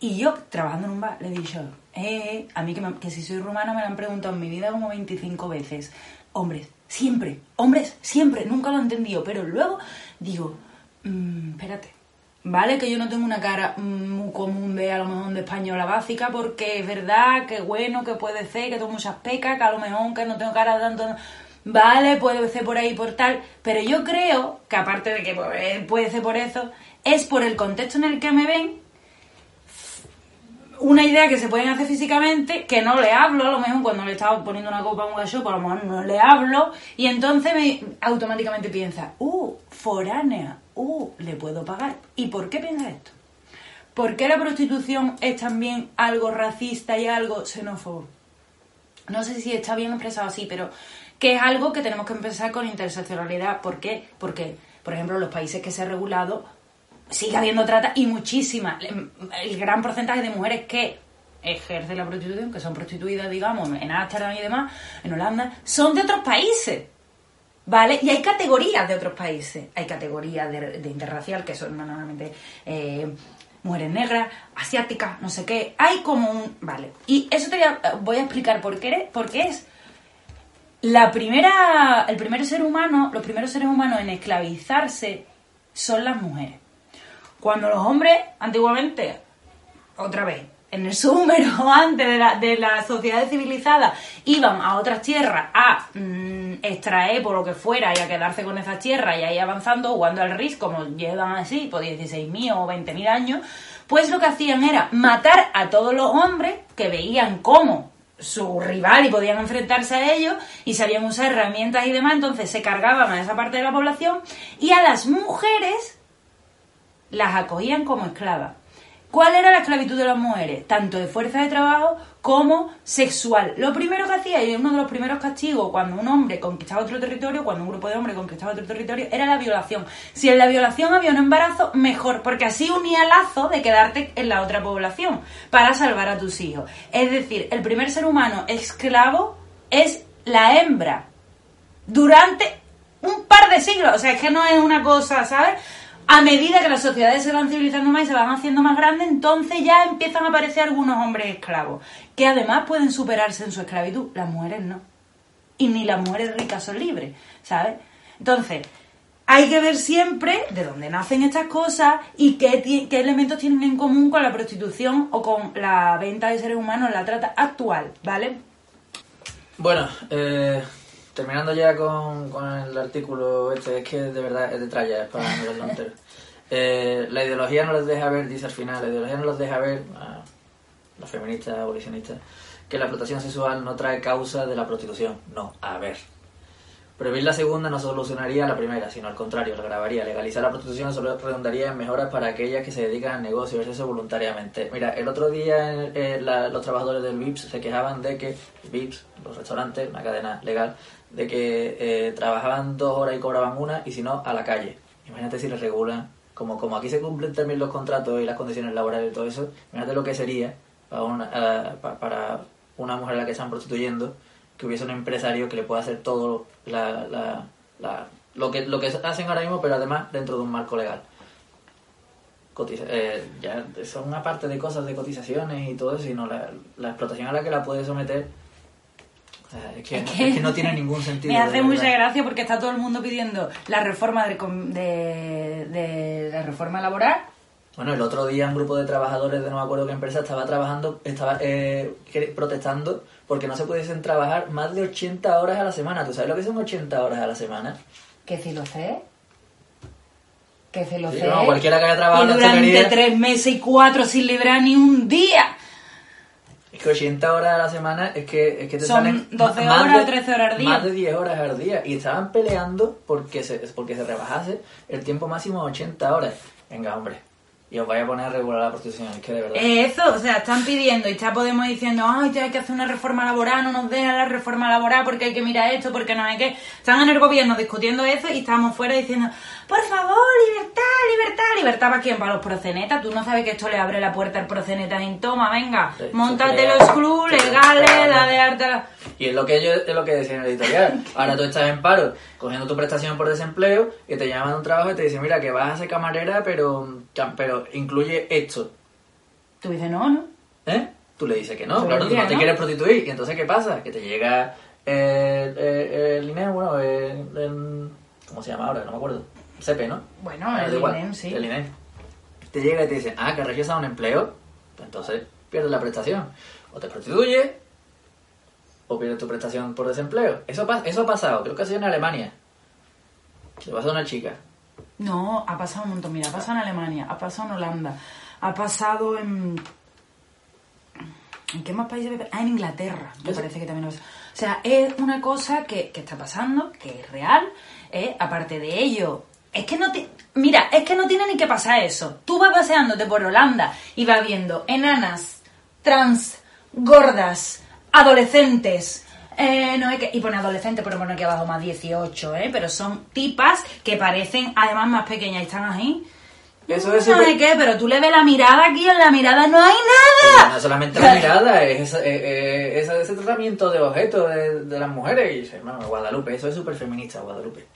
Y yo, trabajando en un bar, le he dicho, eh, a mí que, me- que si soy rumana me lo han preguntado en mi vida como 25 veces. Hombres, siempre, hombres, siempre, nunca lo he entendido. Pero luego digo, mm, espérate, vale que yo no tengo una cara mm, muy común de a lo mejor de española básica, porque es verdad que bueno, que puede ser, que tengo muchas pecas, que a lo mejor que no tengo cara de tanto... Vale, puede ser por ahí, por tal, pero yo creo que aparte de que pues, puede ser por eso, es por el contexto en el que me ven una idea que se pueden hacer físicamente, que no le hablo, a lo mejor cuando le estaba poniendo una copa a un gallo, por lo mejor no le hablo, y entonces me automáticamente piensa, uh, foránea, uh, le puedo pagar. ¿Y por qué piensa esto? ¿Por qué la prostitución es también algo racista y algo xenófobo? No sé si está bien expresado así, pero que es algo que tenemos que empezar con interseccionalidad. ¿Por qué? Porque, por ejemplo, los países que se ha regulado sigue habiendo trata y muchísima. El gran porcentaje de mujeres que ejercen la prostitución, que son prostituidas, digamos, en Ámsterdam y demás, en Holanda, son de otros países. ¿Vale? Y hay categorías de otros países. Hay categorías de, de interracial, que son normalmente eh, mujeres negras, asiáticas, no sé qué. Hay como un... Vale. Y eso te voy a, voy a explicar por qué, porque es la primera, el primer ser humano, los primeros seres humanos en esclavizarse son las mujeres. Cuando los hombres, antiguamente, otra vez, en el súmero, antes de la, de la sociedad civilizada, iban a otras tierras a mm, extraer por lo que fuera y a quedarse con esas tierras y ahí avanzando, jugando al RIS, como llevan así, por 16.000 o 20.000 años, pues lo que hacían era matar a todos los hombres que veían cómo su rival y podían enfrentarse a ellos y sabían usar herramientas y demás, entonces se cargaban a esa parte de la población y a las mujeres las acogían como esclavas. ¿Cuál era la esclavitud de las mujeres? Tanto de fuerza de trabajo como sexual. Lo primero que hacía, y uno de los primeros castigos cuando un hombre conquistaba otro territorio, cuando un grupo de hombres conquistaba otro territorio, era la violación. Si en la violación había un embarazo, mejor, porque así unía lazo de quedarte en la otra población para salvar a tus hijos. Es decir, el primer ser humano esclavo es la hembra. Durante un par de siglos. O sea, es que no es una cosa, ¿sabes? A medida que las sociedades se van civilizando más y se van haciendo más grandes, entonces ya empiezan a aparecer algunos hombres esclavos, que además pueden superarse en su esclavitud. Las mujeres no. Y ni las mujeres ricas son libres, ¿sabes? Entonces, hay que ver siempre de dónde nacen estas cosas y qué, elementos tienen en común con la prostitución o con la venta de seres humanos, la trata actual, ¿vale? Bueno, eh, terminando ya con, con, el artículo este, es que de verdad es de tralla, es para mirarlo entero. Eh, la ideología no les deja ver, dice al final, la ideología no les deja ver, a los feministas, abolicionistas, que la explotación sexual no trae causa de la prostitución. No, a ver. Prohibir la segunda no solucionaría la primera, sino al contrario, lo agravaría. Legalizar la prostitución solo redundaría en mejoras para aquellas que se dedican al negocio y eso voluntariamente. Mira, el otro día eh, la- los trabajadores del VIPS se quejaban de que, VIPS, los restaurantes, una cadena legal, de que eh, trabajaban dos horas y cobraban una y si no, a la calle. Imagínate si les regulan, como, como aquí se cumplen también los contratos y las condiciones laborales y todo eso, imagínate lo que sería para una, eh, pa- para una mujer a la que están prostituyendo que hubiese un empresario que le pueda hacer todo la, la- la- lo que lo que hacen ahora mismo, pero además dentro de un marco legal. Cotiza- eh, ya son una parte de cosas de cotizaciones y todo eso, sino la, la explotación a la que la puede someter. es, que, Es que- no tiene ningún sentido. Me hace mucha gracia porque está todo el mundo pidiendo la reforma de, de, de la reforma laboral. Bueno, el otro día un grupo de trabajadores de no me acuerdo qué empresa estaba trabajando, estaba eh, protestando porque no se pudiesen trabajar más de 80 horas a la semana. ¿Tú sabes lo que son 80 horas a la semana? Que si lo sé. Que si lo Sí, sé. no, cualquiera que haya trabajado y durante tres meses y cuatro sin librar ni un día. Es que 80 horas a la semana es que, es que te Son salen 12 más horas de- o 13 horas al día. Más de 10 horas al día. Y estaban peleando porque se, porque se rebajase el tiempo máximo a 80 horas. Venga, hombre. Y os vais a poner a regular la prostitución. Es que de verdad. Eso, o sea, están pidiendo y está Podemos diciendo, ay, hay que hacer una reforma laboral, no nos deja la reforma laboral porque hay que mirar esto, porque no hay que... Están en el gobierno discutiendo eso y estamos fuera diciendo, por favor, libertad, libertad, libertad para quién, para los procenetas. Tú no sabes que esto le abre la puerta al proceneta en toma, venga, Sí, montate los clubs legales, da de arte la... Y es lo que yo es lo que decía en el editorial. Ahora tú estás en paro, cogiendo tu prestación por desempleo, y te llaman a un trabajo y te dicen, mira, que vas a ser camarera, pero, pero incluye esto. Tú dices, no, no. ¿Eh? Tú le dices que no, claro, tú no te no. quieres prostituir. Y entonces, ¿qué pasa? Que te llega el, el, bueno, el- ¿Cómo se llama ahora? No me acuerdo. CP, ¿no? Bueno, el igual, INEM, sí. El INEM. Te llega y te dice, ah, que rechazado un empleo, pues entonces pierdes la prestación. O te prostituyes, o pierdes tu prestación por desempleo. Eso, eso ha pasado, creo que ha sido en Alemania. Le pasó a una chica. No, ha pasado un montón. Mira, ha pasado en Alemania, ha pasado en Holanda, ha pasado en. ¿En qué más países? Ah, en Inglaterra, me ¿Qué parece que también ha pasado. O sea, es una cosa que, que está pasando, que es real. ¿eh? Aparte de ello, es que no te. Mira, es que no tiene ni que pasar eso. Tú vas paseándote por Holanda y vas viendo enanas, trans, gordas, adolescentes. Eh, no hay que, y pone adolescente, pero pone aquí abajo más 18, ¿eh? Pero son tipas que parecen además más pequeñas y están ahí. Eso es no súper- hay que, pero tú le ves la mirada aquí, en la mirada no hay nada. no solamente la mirada, es ese, eh, eh, ese, ese tratamiento de objeto de, de las mujeres. Y dice, Guadalupe, eso es súper feminista, Guadalupe.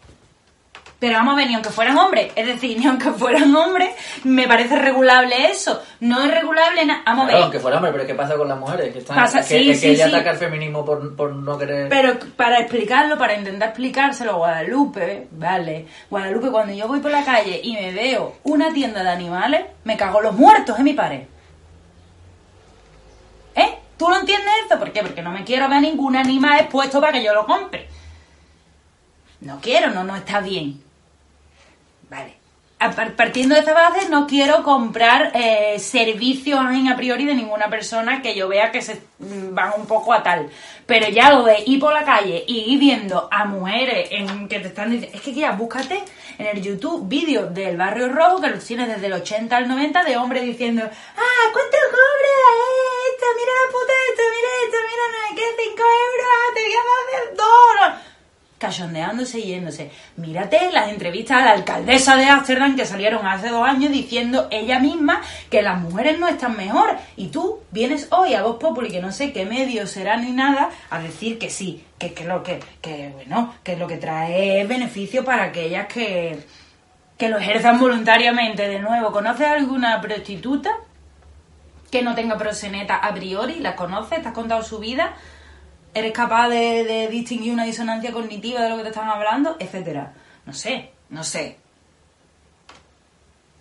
Pero vamos a ver, ni aunque fueran hombres, es decir, ni aunque fueran hombres, me parece regulable eso. No es regulable nada. Vamos a Claro, ver. aunque fuera hombre, pero ¿qué pasa con las mujeres? Que están, Pasa- que, sí, que sí, ella sí. ataca al feminismo por, por no querer... Pero para explicarlo, para intentar explicárselo Guadalupe, vale. Guadalupe, cuando yo voy por la calle y me veo una tienda de animales, me cago los muertos en mi pared. ¿Eh? ¿Tú lo entiendes esto? ¿Por qué? Porque no me quiero ver ningún animal expuesto para que yo lo compre. No quiero, no, no está bien. Vale. Partiendo de esta base, no quiero comprar eh, servicios en a priori de ninguna persona que yo vea que se mm, van un poco a tal. Pero ya lo de ir por la calle y ir viendo a mujeres en que te están diciendo. Es que ya, búscate en el YouTube vídeos del barrio rojo que los tienes desde el 80 al 90 de hombres diciendo: ¡Ah, cuánto cobra esto! Mira la puta esto, mira esto, mira no hay que 5 euros, te voy a hacer dos cachondeándose y yéndose. Mírate las entrevistas a la alcaldesa de Ámsterdam que salieron hace dos años diciendo ella misma que las mujeres no están mejor. Y tú vienes hoy a Voz Populi, que no sé qué medio será ni nada, a decir que sí, que, que lo que, que bueno, que lo que trae es beneficio para aquellas que, que lo ejerzan voluntariamente. De nuevo, ¿conoces alguna prostituta que no tenga proseneta a priori? ¿La conoces? ¿Te has contado su vida? Eres capaz de, distinguir una disonancia cognitiva de lo que te están hablando, etcétera. No sé, no sé.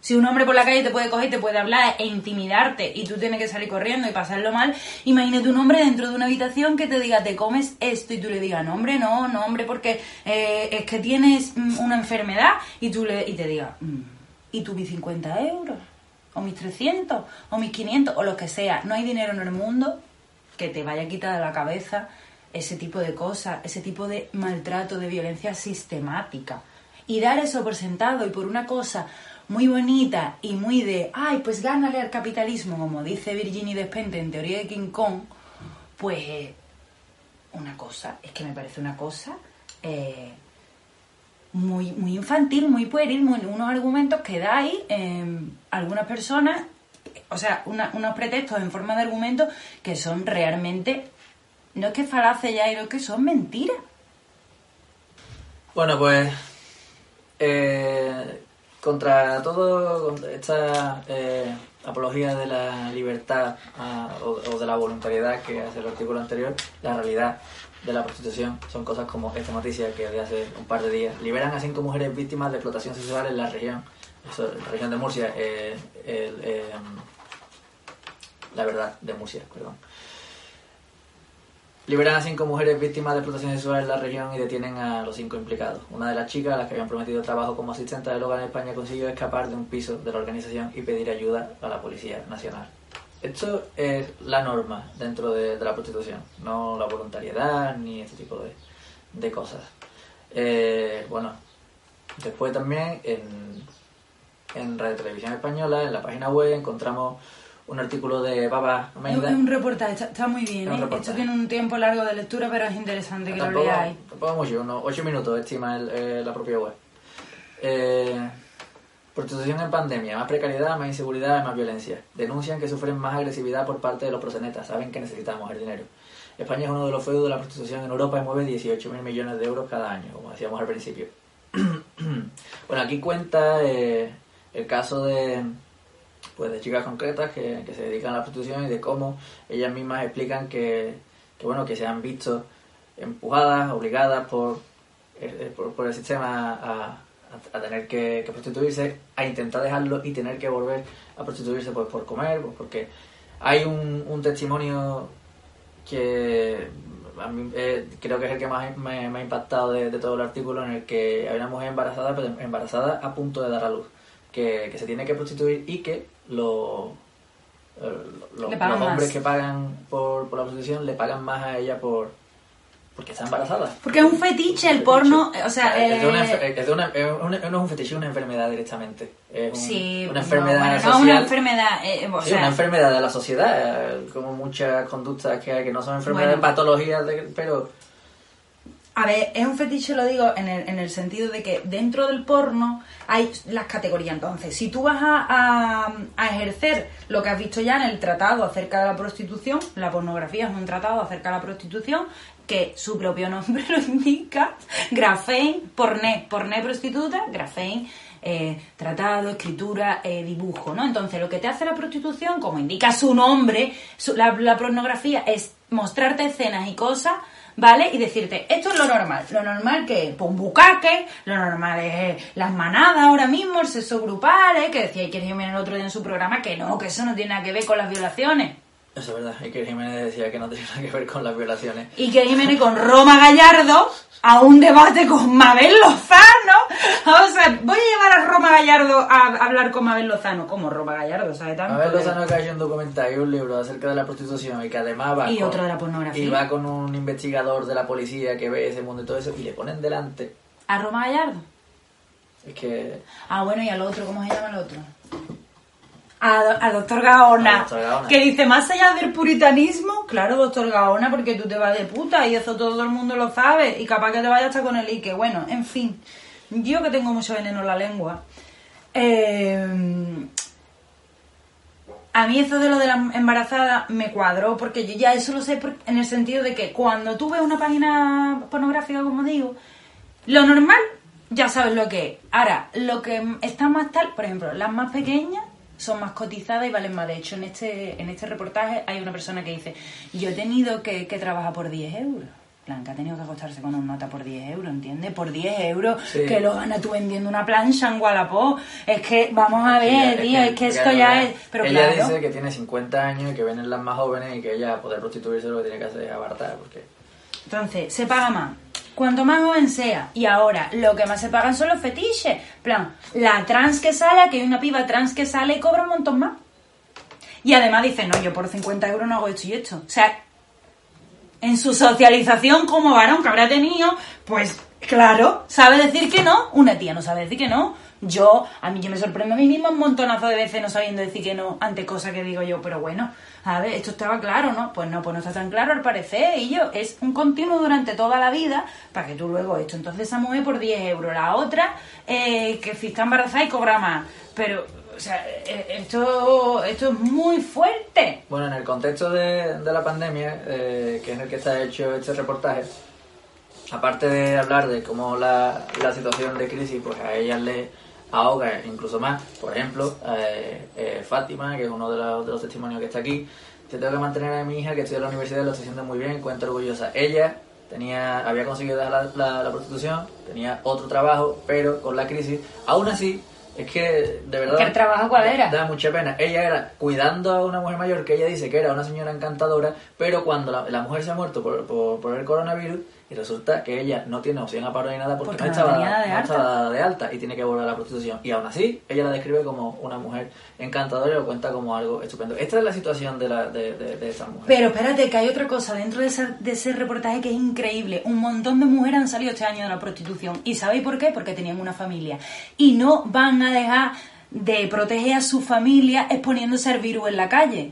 Si un hombre por la calle te puede coger, te puede hablar e intimidarte y tú tienes que salir corriendo y pasarlo mal, imagínate un hombre dentro de una habitación que te diga, te comes esto y tú le digas, no hombre, no, no hombre, porque eh, es que tienes mm, una enfermedad y tú le y te diga, "Mm, y tú mis 50 euros, o mis 300, o mis 500, o lo que sea, no hay dinero en el mundo que te vaya a quitar de la cabeza ese tipo de cosas, ese tipo de maltrato, de violencia sistemática. Y dar eso por sentado y por una cosa muy bonita y muy de, ay, pues gánale al capitalismo, como dice Virginie Despentes en Teoría de King Kong, pues una cosa, es que me parece una cosa eh, muy, muy infantil, muy pueril, unos argumentos que dais eh, algunas personas, o sea, unos pretextos en forma de argumentos que son realmente, no es que falaces ya, es que son mentiras. Bueno, pues eh, contra todo esta eh, apología de la libertad ah, o, de la voluntariedad que hace el artículo anterior, la realidad de la prostitución son cosas como esta noticia que de hace un par de días. Liberan a cinco mujeres víctimas de explotación sexual en la región, la región de Murcia, eh, el, eh, la verdad de Murcia, perdón. Liberan a cinco mujeres víctimas de explotación sexual en la región y detienen a los cinco implicados. Una de las chicas, a las que habían prometido trabajo como asistente del hogar en España, consiguió escapar de un piso de la organización y pedir ayuda a la Policía Nacional. Esto es la norma dentro de, la prostitución, no la voluntariedad ni este tipo de, de cosas. Eh, bueno, después también en, en Radio Televisión Española, en la página web, encontramos un artículo de Baba Es Almeida. un reportaje, está, muy bien. Es ¿eh? Esto tiene un tiempo largo de lectura, pero es interesante que lo Tampoco, leáis. tampoco mucho, unos 8 minutos estima el- eh, la propia web. Eh, prostitución en pandemia, más precariedad, más inseguridad, más violencia. Denuncian que sufren más agresividad por parte de los proxenetas, saben que necesitamos el dinero. España es uno de los feudos de la prostitución en Europa y mueve 18 mil millones de euros cada año, como decíamos al principio. bueno, aquí cuenta eh, el caso de, pues, de chicas concretas que, que se dedican a la prostitución y de cómo ellas mismas explican que, que, bueno, que se han visto empujadas, obligadas por, eh, por, por el sistema a, a- tener que, prostituirse, a intentar dejarlo y tener que volver a prostituirse pues, por comer, pues, porque hay un, un testimonio que a mí, eh, creo que es el que más me, me ha impactado de, de todo el artículo, en el que hay una mujer embarazada, pero embarazada a punto de dar a luz, que, que se tiene que prostituir y que lo- eh, lo- Le pagan los hombres que pagan por, por la prostitución le pagan más a ella por porque está embarazada. Porque es un fetiche el porno, o sea, es, de una, eh, es de una- no es un fetiche, es una enfermedad directamente. Es un- sí, una no, enfermedad no una enfermedad, eh, o Sí, sea, una enfermedad de la sociedad, eh, como muchas conductas que que no son enfermedades, Bueno. patologías, de- pero A ver, es un fetiche, lo digo, en el, en el sentido de que dentro del porno hay las categorías. Entonces, si tú vas a, a- ejercer lo que has visto ya en el tratado acerca de la prostitución, la pornografía es un tratado acerca de la prostitución, que su propio nombre lo indica, grafein, porné, porné prostituta, grafein, eh, tratado, escritura, eh, dibujo, ¿no? Entonces, lo que te hace la prostitución, como indica su nombre, su- la, la pornografía es mostrarte escenas y cosas ¿vale? Y decirte, esto es lo normal. Lo normal que es pues, bucaque, lo normal es eh, las manadas ahora mismo, el sexo grupal, ¿eh? que decía Iker Jiménez el otro día en su programa que no, que eso no tiene nada que ver con las violaciones. Eso es verdad. Iker Jiménez decía que no tenía nada que ver con las violaciones. Iker Jiménez con Roma Gallardo a un debate con Mabel Lozano. O sea, voy a llevar a Roma Gallardo a hablar con Mabel Lozano. como Roma Gallardo? ¿Sabes? A ver, Lozano que ha hecho un documental y un libro acerca de la prostitución y que además va Y con, otro de la pornografía. y va con un investigador de la policía que ve ese mundo y todo eso y le ponen delante. ¿A Roma Gallardo? Es que Ah, bueno, y al otro, ¿cómo se llama el otro? A, a doctor Gaona, A doctor Gaona. que dice, más allá del puritanismo, claro, doctor Gaona, porque tú te vas de puta y eso todo el mundo lo sabe y capaz que te vayas hasta con el Ike. Bueno, en fin, yo que tengo mucho veneno en la lengua, eh, a mí eso de lo de la embarazada me cuadró porque yo ya eso lo sé por- en el sentido de que cuando tú ves una página pornográfica, como digo, lo normal ya sabes lo que es. Ahora, lo que está más tal, por ejemplo, las más pequeñas son más cotizadas y valen más. De hecho, en este, en este reportaje hay una persona que dice, yo he tenido que, que trabajar por 10 euros. Blanca ha tenido que acostarse con una nota por 10 euros, ¿entiendes? Por 10 euros, Sí. que lo ganas tú vendiendo una plancha en Wallapop. Es que, vamos a ver, tío, es que esto ya es... Pero ella claro, dice que tiene 50 años y que vienen las más jóvenes y que ella, poder prostituirse, lo que tiene que hacer es abartar. Porque Entonces, se paga más. Cuanto más joven sea. Y ahora, lo que más se pagan son los fetiches. plan, la trans que sale, que hay una piba trans que sale y cobra un montón más. Y además dice, no, yo por 50 euros no hago esto y esto. O sea, en su socialización como varón que habrá tenido, pues claro, sabe decir que no, una tía no sabe decir que no. Yo, a mí yo me sorprendo a mí misma un montonazo de veces no sabiendo decir que no ante cosas que digo yo, pero bueno, a ver, esto estaba claro, ¿no? Pues no, pues no está tan claro al parecer, y yo, es un continuo durante toda la vida para que tú luego esto. Entonces esa mujer por 10 euros, la otra eh, que si está embarazada y cobra más, pero, o sea, eh, esto, esto es muy fuerte. Bueno, en el contexto de, de la pandemia, eh, que es el que está hecho este reportaje, aparte de hablar de cómo la, la situación de crisis, pues a ellas le ahoga incluso más. Por ejemplo, eh, eh, Fátima, que es uno de los, de los testimonios que está aquí, te tengo que mantener a mi hija que estudia en la universidad, lo está haciendo muy bien, cuenta orgullosa. Ella tenía, había conseguido dejar la, la- la prostitución, tenía otro trabajo, pero con la crisis, aún así, es que de verdad... ¿Que el trabajo cuál era? Da mucha pena. Ella era cuidando a una mujer mayor que ella dice que era una señora encantadora, pero cuando la, la mujer se ha muerto por, por, por el coronavirus, y resulta que ella no tiene opción a paro ni nada porque, Porque no, estaba, de no alta. estaba de alta y tiene que volver a la prostitución. Y aún así, ella la describe como una mujer encantadora y lo cuenta como algo estupendo. Esta es la situación de, la, de, de, de esta mujer. Pero espérate, que hay otra cosa dentro de ese, de ese reportaje que es increíble. Un montón de mujeres han salido este año de la prostitución. ¿Y sabéis por qué? Porque tenían una familia. Y no van a dejar de proteger a su familia exponiéndose al virus en la calle.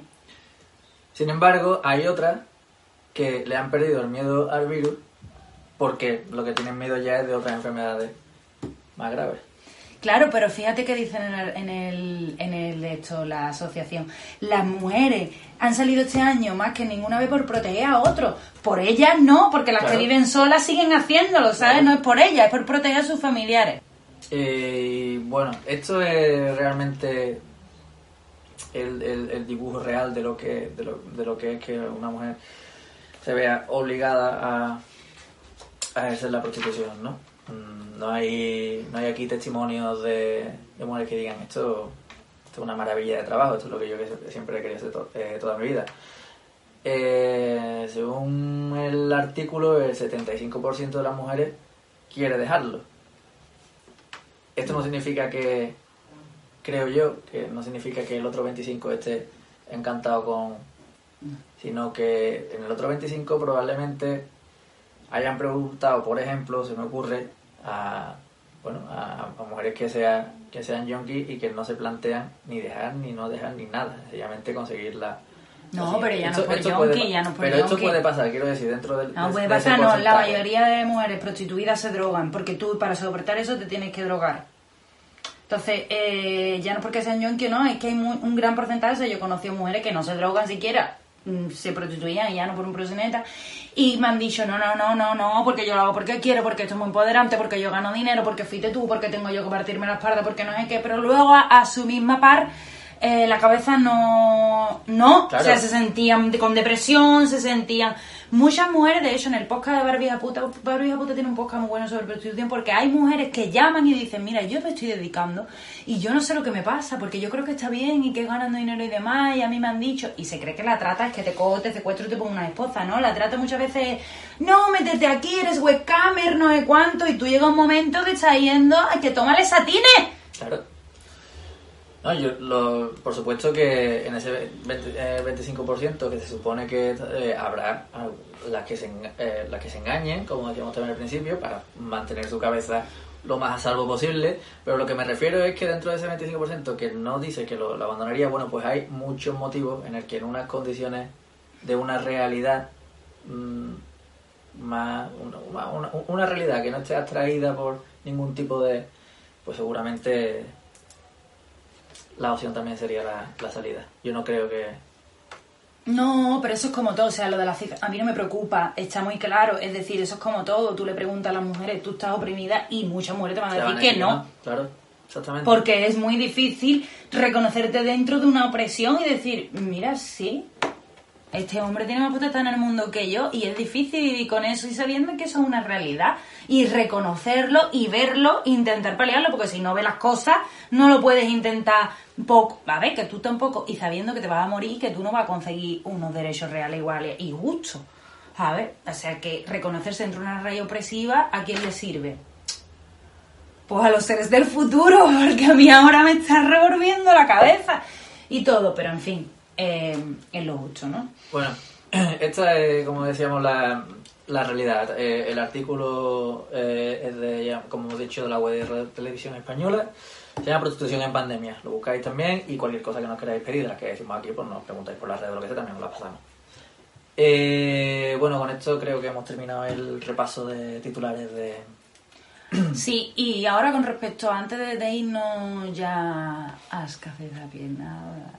Sin embargo, hay otras que le han perdido el miedo al virus porque lo que tienen miedo ya es de otras enfermedades más graves. Claro, pero fíjate que dicen en el, en el, en el esto, la asociación. Las mujeres han salido este año más que ninguna vez por proteger a otros. Por ellas no, porque las Claro. que viven solas siguen haciéndolo, ¿sabes? Claro. No es por ellas, es por proteger a sus familiares. Eh, y bueno, esto es realmente el, el- el dibujo real de lo que de lo, de lo que es que una mujer se vea obligada a, a ejercer la prostitución, ¿no? Mm, No hay, no hay aquí testimonios de, mujeres que digan esto, es una maravilla de trabajo, esto es lo que yo siempre he querido hacer eh, toda mi vida. Eh, según el artículo, el 75% de las mujeres quiere dejarlo. Esto no significa que, creo yo, que no significa que el otro 25 esté encantado con, sino que en el otro 25 probablemente hayan preguntado, por ejemplo, se me ocurre, a, bueno, a, a mujeres que, sea, que sean yonkis y que no se plantean ni dejar, ni no dejar, ni nada, sencillamente conseguir la... No, pero ya no Esto- por esto puede yonki, pa- ya no por Pero esto puede pasar, quiero decir, dentro del... No, de- puede pasar, no. La mayoría de mujeres prostituidas se drogan, porque tú para soportar eso te tienes que drogar. Entonces, eh, ya no porque sean o no, es que hay mu- un gran porcentaje, yo he conocido mujeres que no se drogan siquiera, mm, se prostituían y ya no por un proxeneta, y me han dicho, no, no, no, no, no, porque yo lo hago porque quiero, porque esto es muy empoderante, porque yo gano dinero, porque fuiste tú, porque tengo yo que partirme la espalda, porque no sé qué, pero luego a, a su misma par eh, la cabeza no... No, Claro. o sea, se sentían con depresión, se sentían... Muchas mujeres, de hecho, en el podcast de Barbie Puta, Barbie Puta tiene un podcast muy bueno sobre prostitución porque hay mujeres que llaman y dicen, mira, yo me estoy dedicando y yo no sé lo que me pasa porque yo creo que está bien y que ganando dinero y demás y a mí me han dicho, y se cree que la trata es que te cojo, te secuestro y te pongo una esposa, ¿no? La trata muchas veces, no, métete aquí, eres webcamer, no sé cuánto, y tú llega un momento que estás yendo a que tómale satines. Claro. No, yo, lo, por supuesto que en ese 20, eh, 25% que se supone que eh, habrá las que, se, eh, las que se engañen, como decíamos también al principio, para mantener su cabeza lo más a salvo posible, pero lo que me refiero es que dentro de ese 25% que no dice que lo, abandonaría, bueno, pues hay muchos motivos en el que en unas condiciones de una realidad mm, más una, una- una realidad que no esté atraída por ningún tipo de pues seguramente la opción también sería la, la salida. Yo no creo que No, pero eso es como todo, o sea, lo de la cifra, a mí no me preocupa, está muy claro, es decir, eso es como todo, tú le preguntas a las mujeres, tú estás oprimida y muchas mujeres te van a decir van a que no, claro exactamente. Porque es muy difícil reconocerte dentro de una opresión y decir, mira, sí, este hombre tiene más potestad en el mundo que yo y es difícil vivir con eso y sabiendo que eso es una realidad. Y reconocerlo y verlo intentar pelearlo porque si no ves las cosas no lo puedes intentar poco. A ver que tú tampoco. Y sabiendo que te vas a morir que tú no vas a conseguir unos derechos reales iguales y justos ver o sea que reconocerse dentro de una raíz opresiva a quién le sirve pues a los seres del futuro, porque a mí ahora me está revolviendo la cabeza y todo, pero en fin, eh, es lo justo, ¿no? bueno esta es, como decíamos, la, la realidad. Eh, el artículo eh, es de, como hemos dicho, de la web de Televisión Española. Se llama Prostitución en Pandemia. Lo buscáis también y cualquier cosa que nos queráis pedir, las que decimos aquí, pues nos preguntáis por las redes o lo que sea, también os la pasamos. Eh, bueno, con esto creo que hemos terminado el repaso de titulares de... Sí, y ahora con respecto, antes de, de irnos ya a café la pierna,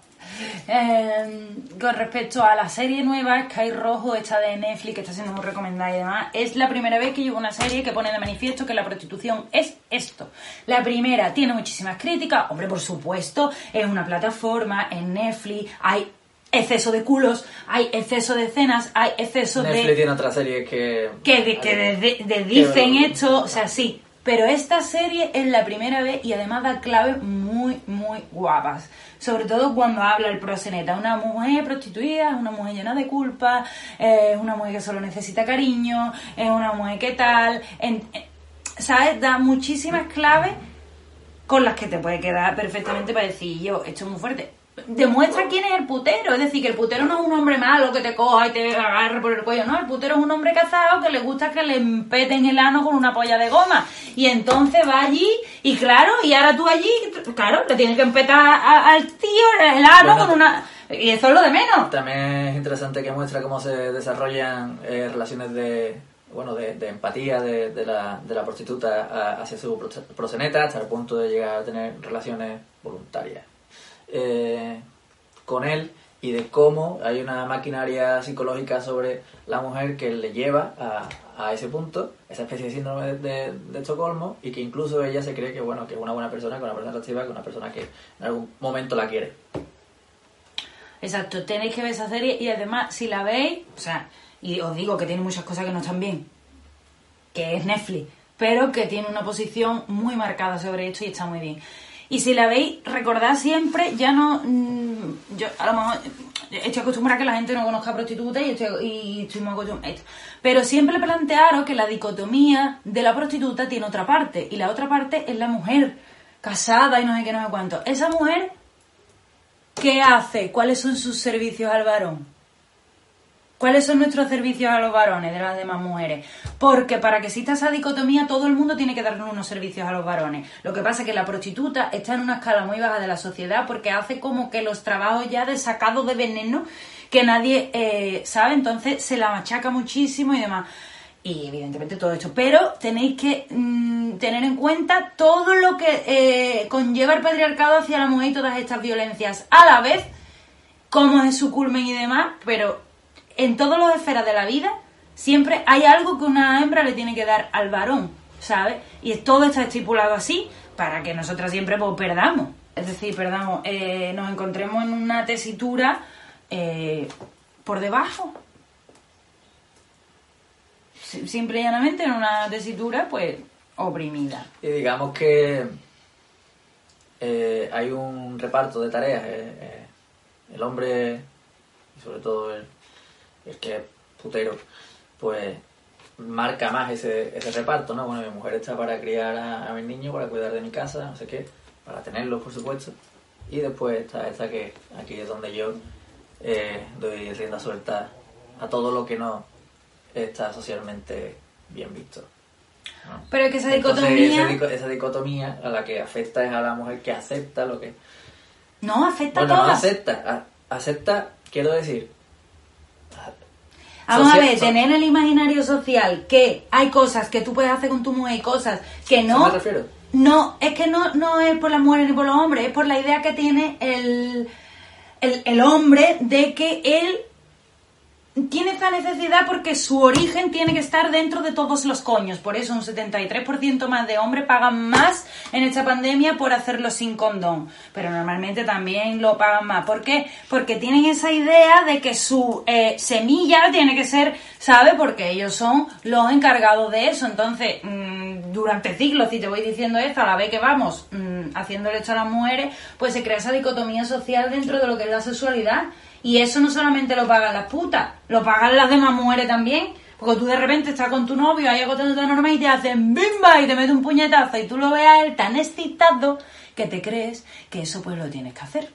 eh, con respecto a la serie nueva Sky Rojo, esta de Netflix, que está siendo muy recomendada y demás, es la primera vez que llevo una serie que pone de manifiesto que la prostitución es esto. La primera tiene muchísimas críticas, hombre, por supuesto, es una plataforma, en Netflix hay exceso de culos, hay exceso de escenas, hay exceso Netflix de tiene otra serie que... que, de- que de- de- de- dicen que- esto, o sea, sí. Pero esta serie es la primera vez y además da claves muy, muy guapas. Sobre todo cuando habla el proseneta. Una mujer prostituida, es una mujer llena de culpa, es una mujer que solo necesita cariño, es una mujer que tal. en- en- ¿Sabes? Da muchísimas claves con las que te puede quedar perfectamente para decir yo, esto es muy fuerte. Demuestra quién es el putero, es decir, que el putero no es un hombre malo que te coja y te agarre por el cuello, no, el putero es un hombre casado que le gusta que le empeten el ano con una polla de goma. Y entonces va allí y claro, y ahora tú allí, claro, le tienes que empetar a- al tío el ano Bueno. con una... Y eso es lo de menos. También es interesante que muestra cómo se desarrollan eh, relaciones de bueno de, de empatía de, de la, de la prostituta a- hacia su pro- proseneta hasta el punto de llegar a tener relaciones voluntarias eh, con él y de cómo hay una maquinaria psicológica sobre la mujer que le lleva a, a ese punto, esa especie de síndrome de, de- Estocolmo y que incluso ella se cree que bueno que es una buena persona, que una persona atractiva, que una persona que en algún momento la quiere. Exacto, tenéis que ver esa serie y además, si la veis, o sea, y os digo que tiene muchas cosas que no están bien, que es Netflix, pero que tiene una posición muy marcada sobre esto y está muy bien. Y si la veis, recordad siempre, ya no. mm, yo a lo mejor estoy acostumbrada a que la gente no conozca prostitutas y estoy, y estoy muy acostumbrada a esto. Pero siempre plantearos que la dicotomía de la prostituta tiene otra parte, y la otra parte es la mujer casada y no sé qué, no sé cuánto. Esa mujer ¿Qué hace? ¿Cuáles son sus servicios al varón? ¿Cuáles son nuestros servicios a los varones de las demás mujeres? Porque para que exista esa dicotomía, todo el mundo tiene que darle unos servicios a los varones. Lo que pasa es que la prostituta está en una escala muy baja de la sociedad porque hace como que los trabajos ya de sacado de veneno que nadie eh, sabe, entonces se la machaca muchísimo y demás. Y evidentemente todo esto. Pero tenéis que mm, tener en cuenta todo lo que eh, conlleva el patriarcado hacia la mujer y todas estas violencias a la vez, cómo es su culmen y demás, pero en todas las esferas de la vida siempre hay algo que una hembra le tiene que dar al varón, ¿sabes? Y todo está estipulado así para que nosotras siempre pues, perdamos. Es decir, perdamos, eh, nos encontremos en una tesitura eh, por debajo. Si- Simple y llanamente en una tesitura, pues, oprimida. Y digamos que eh, hay un reparto de tareas. eh, eh, el hombre, y sobre todo el, el que es putero, pues marca más ese, ese reparto, ¿no? Bueno, mi mujer está para criar a, a mi niño, para cuidar de mi casa, no sé qué, para tenerlos, por supuesto. Y después está esta que aquí es donde yo eh, doy rienda suelta a todo lo que no está socialmente bien visto. ¿no? Pero es que esa Entonces, dicotomía... esa, dico- esa dicotomía a la que afecta es a la mujer que acepta lo que... No, afecta Bueno, a no todas. acepta, a- acepta, quiero decir... Vamos a ver, tener en el imaginario social que hay cosas que tú puedes hacer con tu mujer y cosas que ¿A no... me refiero? No, es que no, no es por las mujeres ni por los hombres, es por la idea que tiene el, el, el hombre de que él tiene esta necesidad porque su origen tiene que estar dentro de todos los coños. Por eso un 73% más de hombres pagan más en esta pandemia por hacerlo sin condón. Pero normalmente también lo pagan más. ¿Por qué? Porque tienen esa idea de que su eh, semilla tiene que ser, ¿sabe? Porque ellos son los encargados de eso. Entonces, mm, durante siglos, si te voy diciendo esto, a la vez que vamos mm, haciéndole esto a las mujeres, pues se crea esa dicotomía social dentro de lo que es la sexualidad. Y eso no solamente lo pagan las putas, lo pagan las demás mujeres también. Porque tú de repente estás con tu novio ahí agotando la norma y te hacen bimba y te mete un puñetazo y tú lo ves a él tan excitado que te crees que eso pues lo tienes que hacer.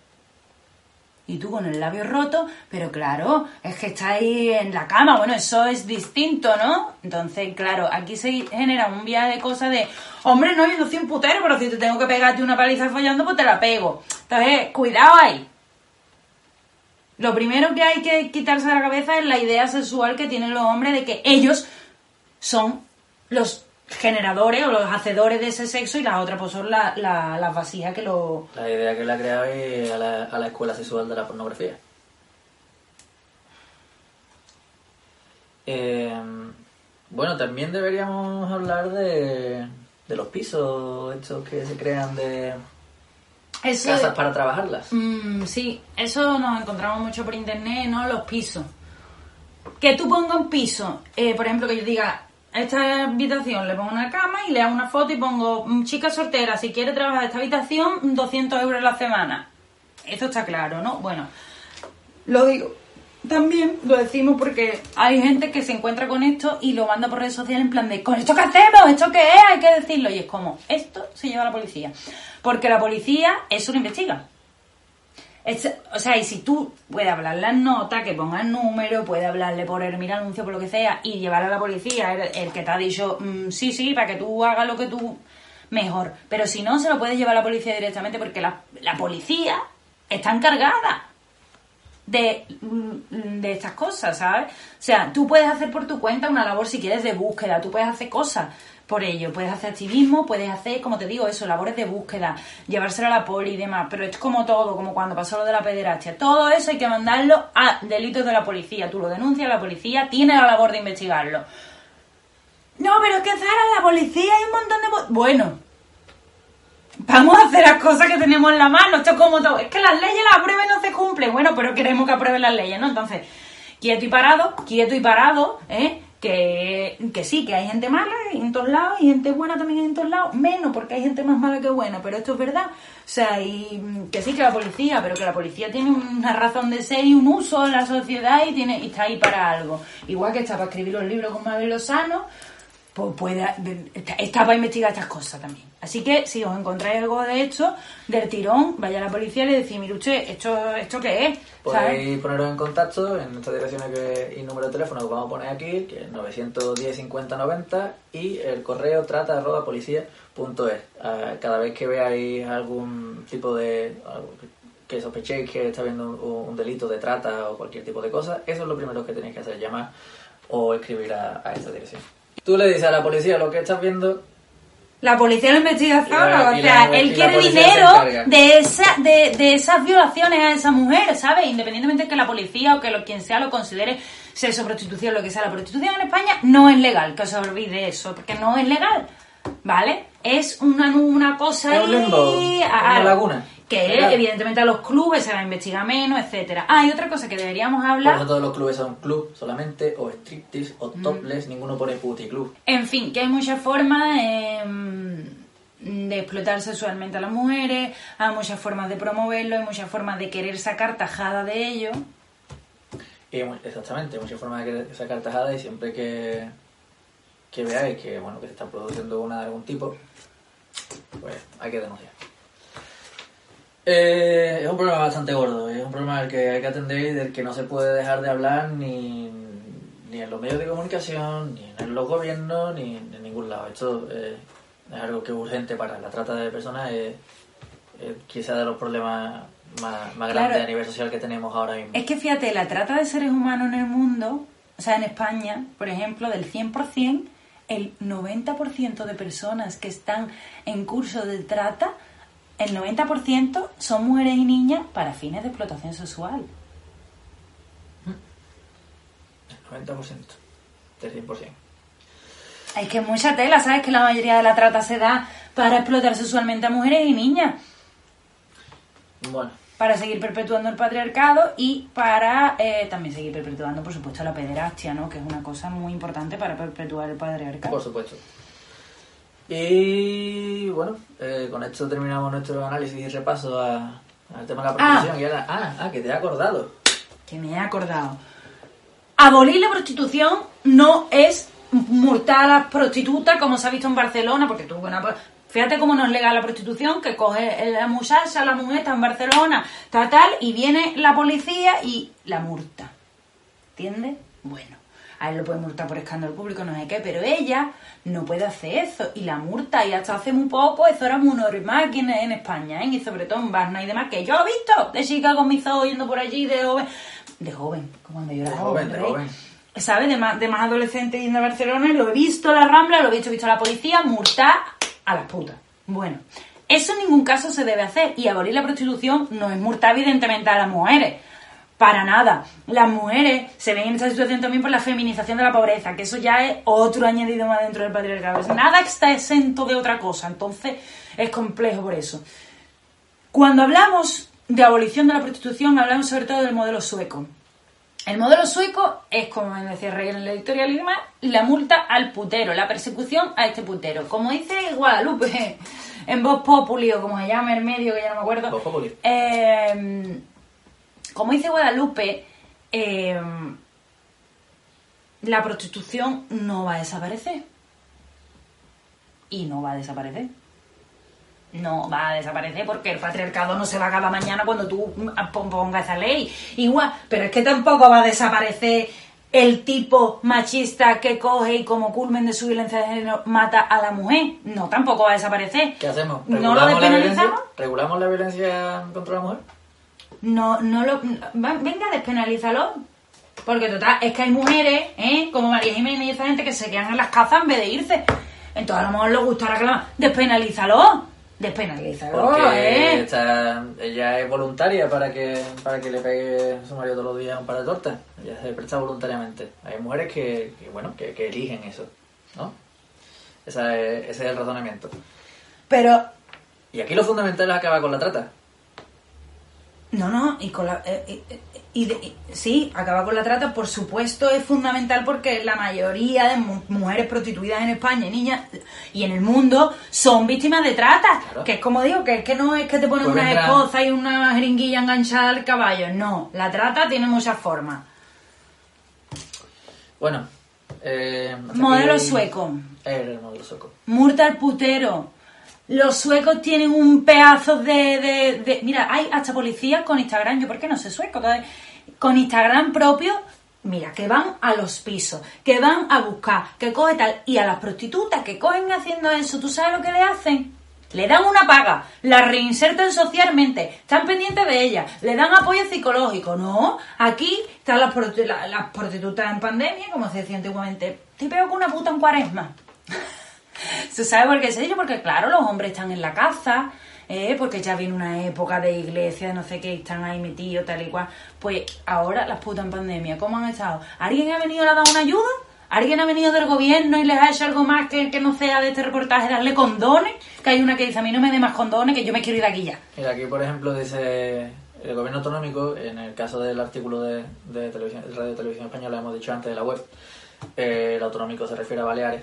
y tú con el labio roto, pero claro, es que está ahí en la cama, bueno, eso es distinto, ¿no? Entonces, claro, aquí se genera un viaje de cosas de, hombre, no, yo soy un putero, pero si te tengo que pegarte una paliza follando, pues te la pego. Entonces, cuidado ahí. Lo primero que hay que quitarse de la cabeza es la idea sexual que tienen los hombres de que ellos son los generadores o los hacedores de ese sexo y las otras pues son la- la- las vasijas que lo... La idea que le ha creado a la, a la escuela sexual de la pornografía. Eh, bueno, también deberíamos hablar de, de los pisos estos que se crean de Eso casas para trabajarlas. Mm, sí, eso nos encontramos mucho por internet, ¿no? Los pisos. Que tú pongas un piso, eh, por ejemplo, que yo diga, a esta habitación le pongo una cama y le hago una foto y pongo, mm, chica soltera, si quiere trabajar esta habitación, 200 euros la semana. Esto está claro, ¿no? Bueno, lo digo. También lo decimos porque hay gente que se encuentra con esto y lo manda por redes sociales en plan de, ¿con esto qué hacemos? ¿Esto qué es? Hay que decirlo. Y es como, esto se lleva a la policía. Porque la policía eso lo investiga. Es- o sea, y si tú puedes hablar las notas, que ponga el número, puedes hablarle por el mira anuncio, por lo que sea, y llevar a la policía, el, que te ha dicho, mm, sí, sí, para que tú hagas lo que tú mejor. Pero si no, se lo puedes llevar a la policía directamente porque la, la policía está encargada de, mm, de estas cosas, ¿sabes? O sea, tú puedes hacer por tu cuenta una labor si quieres de búsqueda, tú puedes hacer cosas por ello, puedes hacer activismo, puedes hacer, como te digo, eso, labores de búsqueda, llevárselo a la poli y demás, pero es como todo, como cuando pasó lo de la pederastia, todo eso hay que mandarlo a delitos de la policía, tú lo denuncias, la policía tiene la labor de investigarlo. No, pero es que Zara, la policía hay un montón de... Bueno, Vamos a hacer las cosas que tenemos en la mano. Esto es como todo. Es que las leyes las aprueben no se cumplen. Bueno, pero queremos que aprueben las leyes, ¿no? Entonces, quieto y parado, quieto y parado, ¿eh? Que, que sí, que hay gente mala en todos lados y gente buena también en todos lados. Menos, porque hay gente más mala que buena, pero esto es verdad. O sea, y mm, que sí, que la policía, pero que la policía tiene una razón de ser y un uso en la sociedad y, tiene, y está ahí para algo. Igual que está para escribir los libros con Mabel Lozano, está para investigar estas cosas también. Así que si os encontráis algo de esto, del tirón, vaya a la policía y le decís, mire usted, ¿esto, ¿esto qué es? Podéis poneros en contacto en nuestras direcciones que, y número de teléfono que vamos a poner aquí, que es 910 50 90 y el correo trata arroba policía punto es. Ah, Cada vez que veáis algún tipo de... que- sospechéis que está habiendo un, un delito de trata o cualquier tipo de cosa, eso es lo primero que tenéis que hacer, llamar o escribir a, a esta dirección. Tú le dices a la policía lo que estás viendo La policía lo investiga o sea, la- él quiere se dinero de, esa, de, de esas violaciones a esa mujer, ¿sabes? Independientemente de que la policía o que lo, quien sea lo considere sexo, prostitución, lo que sea. La prostitución en España no es legal, que os olvide eso, porque no es legal, ¿vale? Es una, una cosa Es un limbo, una laguna. Que evidentemente a los clubes se va a investigar menos, etcétera. Ah, y otra cosa que deberíamos Por hablar... eso todos los clubes son club solamente, o striptease, o topless, ninguno pone puticlub. En fin, que hay muchas formas em, de explotar sexualmente a las mujeres, hay muchas formas de promoverlo, hay muchas formas de querer sacar tajada de ello. Y exactamente, muchas formas de querer sacar tajada y siempre que, que veáis que bueno que se está produciendo una de algún tipo, pues hay que denunciar. Eh, es un problema bastante gordo, es un problema al que hay que atender y del que no se puede dejar de hablar ni, ni en los medios de comunicación, ni en los gobiernos, ni en ningún lado. Esto eh, es algo que es urgente para la trata de personas, es, es quizá de los problemas más, más Claro. grandes a nivel social que tenemos ahora mismo. Es que fíjate, la trata de seres humanos en el mundo, o sea, en España, por ejemplo, del 100%, el 90% de personas que están en curso de trata, el 90% son mujeres y niñas para fines de explotación sexual. 90% del 100%. Es que mucha tela, ¿sabes? Que la mayoría de la trata se da para explotar sexualmente a mujeres y niñas, Bueno, para seguir perpetuando el patriarcado y para eh, también seguir perpetuando, por supuesto, la pederastia, ¿no? Que es una cosa muy importante para perpetuar el patriarcado. por supuesto. Y bueno, eh, con esto terminamos nuestro análisis y repaso a- al tema de la prostitución. Y ahora, ah, ah, que te he acordado. Que me he acordado. Abolir la prostitución no es multar a las prostitutas como se ha visto en Barcelona, porque tú, bueno, pues, Fíjate cómo no es legal la prostitución, que coge la muchacha, la mujer está en Barcelona, tal, tal, y viene la policía y la multa. ¿Entiendes? Bueno, a él lo puede multar por escándalo público, no sé qué, pero ella no puede hacer eso. Y la multa, y hasta hace muy poco, eso era muy normal aquí en, en España, ¿eh? y sobre todo en Barna y demás, que yo lo he visto, de chica con mis ojos yendo por allí, de joven, de joven, como cuando yo era De joven, de joven. ¿sabes? De más, de más adolescente yendo a Barcelona, lo he visto a la Rambla, lo he visto, he visto a la policía, multar a las putas. Bueno, eso en ningún caso se debe hacer y abolir la prostitución no es multar evidentemente a las mujeres. Para nada. Las mujeres se ven en esta situación también por la feminización de la pobreza, que eso ya es otro añadido más dentro del patriarcado. Nada está exento de otra cosa, entonces es complejo por eso. Cuando hablamos de abolición de la prostitución, hablamos sobre todo del modelo sueco. El modelo sueco es, como decía Rey en el editorial y demás, la multa al putero, la persecución a este putero. Como dice Guadalupe en Voz Populi, o como se llama el medio, que ya no me acuerdo. Voz Populi. eh, como dice Guadalupe, eh, la prostitución no va a desaparecer. Y no va a desaparecer. No va a desaparecer porque el patriarcado no se va a acabar mañana cuando tú pon- pongas esa ley. Igual, pero es que tampoco va a desaparecer el tipo machista que coge y como culmen de su violencia de género mata a la mujer. No, tampoco va a desaparecer. ¿Qué hacemos? ¿No lo ¿Regulamos la violencia? despenalizamos? ¿Regulamos la violencia contra la mujer? No, no lo. Venga, despenalízalo. Porque total, es que hay mujeres, ¿eh? Como María Jiménez y esa gente que se quedan en las casas en vez de irse. Entonces a lo mejor les gustará que la. Despenalízalo. Despenalízalo, Porque ¿eh? ella es voluntaria para que para que le pegue su marido todos los días un par de tortas. Ella se presta voluntariamente. Hay mujeres que, que, bueno, que, que eligen eso, ¿no? Esa es- ese es el razonamiento. Pero. Y aquí lo fundamental es acabar con la trata. No, no, y con la. eh, eh, eh, y de- y- sí, acabar con la trata, por supuesto, es fundamental porque la mayoría de mu- mujeres prostituidas en España y niñas y en el mundo son víctimas de trata. Claro. Que es como digo, que es que no es que te ponen Pues una vendrá- esposa y una jeringuilla enganchada al caballo. No, la trata tiene muchas formas. Bueno, eh, Modelo sueco. El modelo sueco. Murta al putero. Los suecos tienen un pedazo de, de, Mira, hay hasta policías con Instagram. Yo, ¿por qué no sé sueco? Con Instagram propio. Mira, que van a los pisos, que van a buscar, que coge tal. Y a las prostitutas que cogen haciendo eso, ¿tú sabes lo que le hacen? Le dan una paga, la reinsertan socialmente, están pendientes de ella, le dan apoyo psicológico. No, aquí están las, las prostitutas en pandemia, como se decía antiguamente. Te pego con una puta en cuaresma. ¿Se sabe por qué se dice? Porque claro, los hombres están en la caza, ¿eh? porque ya viene una época de iglesia, no sé qué, están ahí metidos, tal y cual. Pues ahora las putas en pandemia, ¿cómo han estado? ¿Alguien ha venido ha dado una ayuda? ¿Alguien ha venido del gobierno y les ha hecho algo más que, que no sea de este reportaje darle condones? Que hay una que dice, a mí no me dé más condones, que yo me quiero ir de aquí ya. Mira, aquí por ejemplo dice el gobierno autonómico, en el caso del artículo de, de televisión, Radio Televisión Española, hemos dicho antes de la web, eh, el autonómico se refiere a Baleares.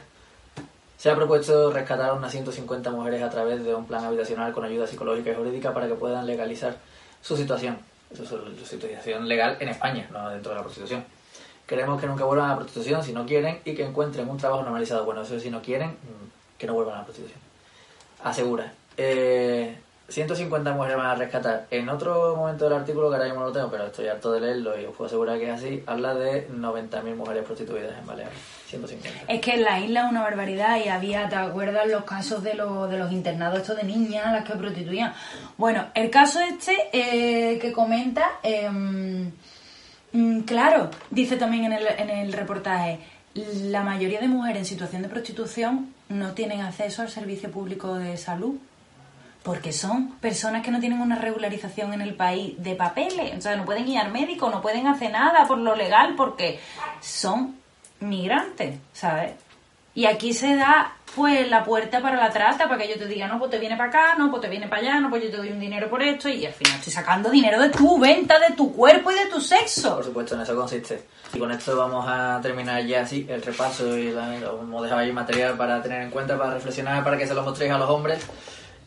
Se ha propuesto rescatar a unas 150 mujeres a través de un plan habitacional con ayuda psicológica y jurídica para que puedan legalizar su situación, su, situación legal en España, no dentro de la prostitución. Queremos que nunca vuelvan a la prostitución si no quieren y que encuentren un trabajo normalizado. Bueno, eso es si no quieren, mm, que no vuelvan a la prostitución asegura. Eh, 150 mujeres van a rescatar. En otro momento del artículo, que ahora mismo no lo tengo, pero estoy harto de leerlo y os puedo asegurar que es así, habla de 90.000 mujeres prostituidas en Baleares. 150. Es que en la isla es una barbaridad y había, ¿te acuerdas los casos de, los de los internados estos de niñas, las que prostituían? Bueno, el caso este eh, que comenta, eh, mm, claro, dice también en el, en el reportaje, la mayoría de mujeres en situación de prostitución no tienen acceso al servicio público de salud. Porque son personas que no tienen una regularización en el país de papeles. O sea, no pueden ir al médico, no pueden hacer nada por lo legal porque son migrantes, ¿sabes? Y aquí se da, pues, la puerta para la trata, para que yo te diga, no, pues te viene para acá, no, pues te viene para allá, no, pues yo te doy un dinero por esto, y al final estoy sacando dinero de tu venta, de tu cuerpo y de tu sexo. Por supuesto, en eso consiste. Y con esto vamos a terminar ya así el repaso y hemos dejado ahí material para tener en cuenta, para reflexionar, para que se lo mostréis a los hombres.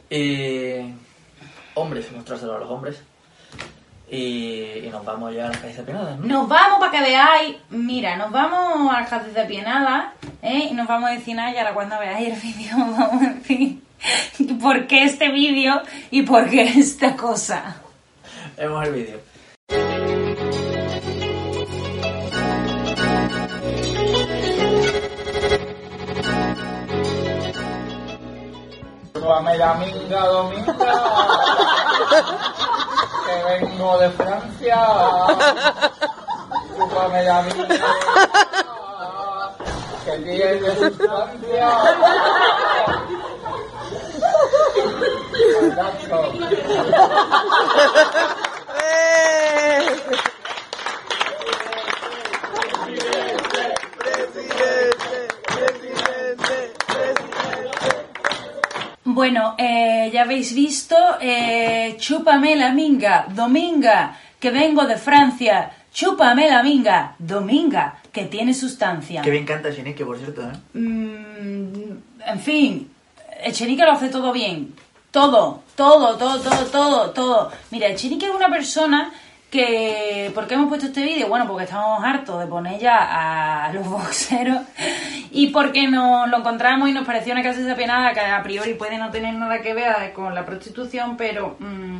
Y. Hombres, mostrárselo a los hombres. Y, y nos vamos ya a las calles de Penadas, ¿no? Nos vamos para que veáis, mira, nos vamos a las casas de Pienada, ¿eh? Y nos vamos a decir nada y ahora cuando veáis el vídeo vamos a decir por qué este vídeo y por qué esta cosa. Vemos el vídeo. Chúpame la minga, dominga, que vengo de Francia. Chúpame la minga, que tiene sustancia. Muchacho. Bueno, eh, ya habéis visto, eh, chúpame la minga, dominga, que vengo de Francia, chúpame la minga, dominga, que tiene sustancia. Que bien canta Chinique, por cierto, ¿eh? Mm, en fin, Echenique lo hace todo bien. Todo, todo, todo, todo, todo, todo. Mira, Echenique es una persona que... ¿Por qué hemos puesto este vídeo? Bueno, porque estamos hartos de poner ya a los boxeros y porque nos lo encontramos y nos pareció una casa desapienada que a priori puede no tener nada que ver con la prostitución, pero... mm,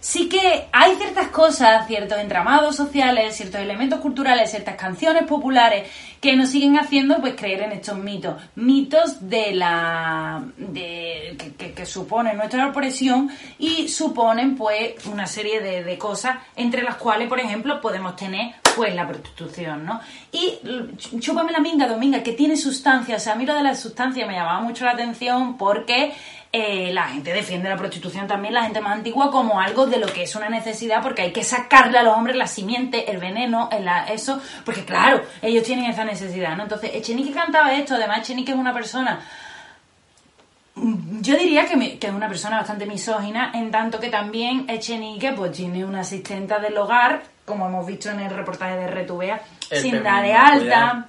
sí que hay ciertas cosas, ciertos entramados sociales, ciertos elementos culturales, ciertas canciones populares que nos siguen haciendo pues creer en estos mitos. Mitos de la de que, suponen nuestra opresión y suponen pues una serie de, de cosas entre las cuales, por ejemplo, podemos tener pues la prostitución, ¿no? Y ch- chúpame la minga, Dominga, que tiene sustancia. O sea, a mí lo de la sustancia me llamaba mucho la atención porque eh, la gente defiende la prostitución también, la gente más antigua, como algo de lo que es una necesidad, porque hay que sacarle a los hombres la simiente, el veneno, el- eso, porque claro, ellos tienen esa necesidad, ¿no? Entonces, Echenique cantaba esto, además Echenique es una persona yo diría que, me- que es una persona bastante misógina, en tanto que también Echenique pues tiene una asistenta del hogar, como hemos visto en el reportaje de Retubea, El sin dar de alta.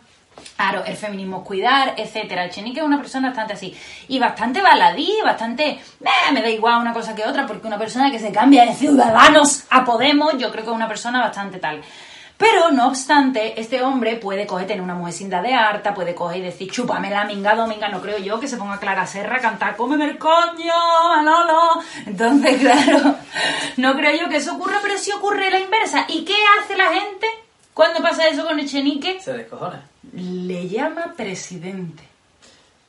Claro, el feminismo cuidar, etcétera. Echenique es una persona bastante así. Y bastante baladí, bastante. "Eh, me da igual una cosa que otra, porque una persona que se cambia de Ciudadanos a Podemos, yo creo que es una persona bastante tal. Pero, no obstante, este hombre puede coger, tener una mujer sin dar de harta, puede coger decir, chúpame la minga, dominga, no creo yo que se ponga Clara Serra a cantar, cómeme el coño, Manolo. Entonces, claro, no creo yo que eso ocurra, pero sí ocurre la inversa. ¿Y qué hace la gente cuando pasa eso con Echenique? Se descojona. Le llama presidente.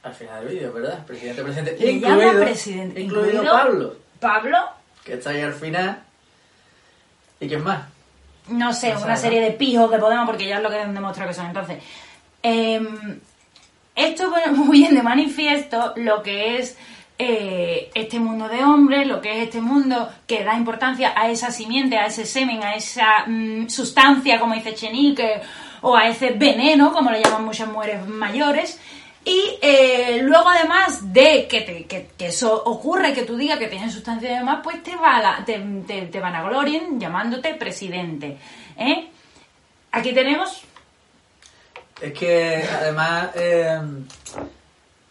Al final del vídeo, ¿verdad? Presidente, presidente. Le llama presidente. Incluido Pablo, Pablo, que está ahí al final. ¿Y quién más? no sé, No una sabe, serie ¿no? de pijos de Podemos, porque ya es lo que han demostrado que son. Entonces, em, esto pone muy bien de manifiesto lo que es eh, este mundo de hombres, lo que es este mundo que da importancia a esa simiente, a ese semen, a esa mm, sustancia, como dice Chenique, o a ese veneno, como le llaman muchas mujeres mayores. Y eh, luego, además de que, eso ocurre, que tú digas que tienes sustancia y demás, pues te, van a glorien llamándote presidente. ¿eh? Aquí tenemos Es que además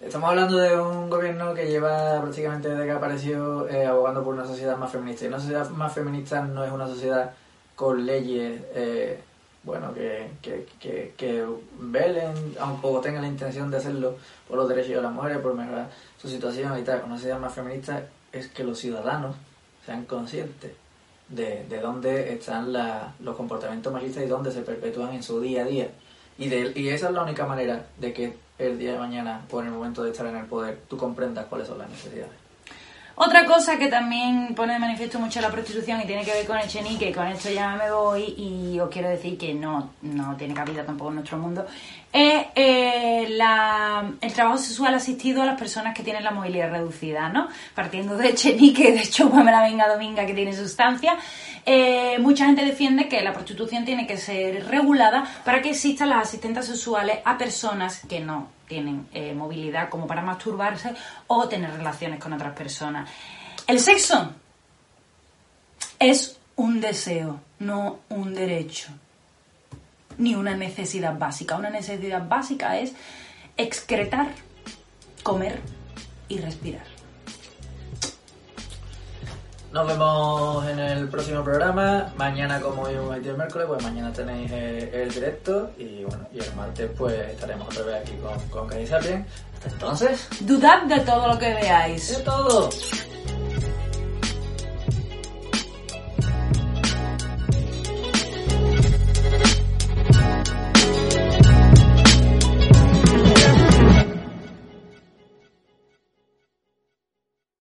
estamos hablando de un gobierno que lleva prácticamente desde que apareció eh, abogando por una sociedad más feminista. Y una sociedad más feminista no es una sociedad con leyes, eh, bueno, que, que, que, que velen, aunque tengan la intención de hacerlo por los derechos de las mujeres, por mejorar su situación y tal. Una sociedad más feminista es que los ciudadanos sean conscientes de, de dónde están la- los comportamientos machistas y dónde se perpetúan en su día a día. Y, de, y esa es la única manera de que el día de mañana o en el momento de estar en el poder tú comprendas cuáles son las necesidades. Otra cosa que también pone de manifiesto mucho la prostitución y tiene que ver con Echenique, con esto ya me voy y os quiero decir que no, no tiene cabida tampoco en nuestro mundo, es eh, el trabajo sexual asistido a las personas que tienen la movilidad reducida, ¿no? Partiendo de Echenique, de Chúpame la venga dominga que tiene sustancia, eh, mucha gente defiende que la prostitución tiene que ser regulada para que existan las asistentes sexuales a personas que no tienen eh, movilidad como para masturbarse o tener relaciones con otras personas. El sexo es un deseo, no un derecho, ni una necesidad básica. Una necesidad básica es excretar, comer y respirar. nos vemos en el próximo programa. Mañana, como hoy es el miércoles, pues mañana tenéis el directo. Y bueno, y el martes, pues estaremos otra vez aquí con, con Sapien. Hasta entonces, Dudad de todo lo que veáis. es todo.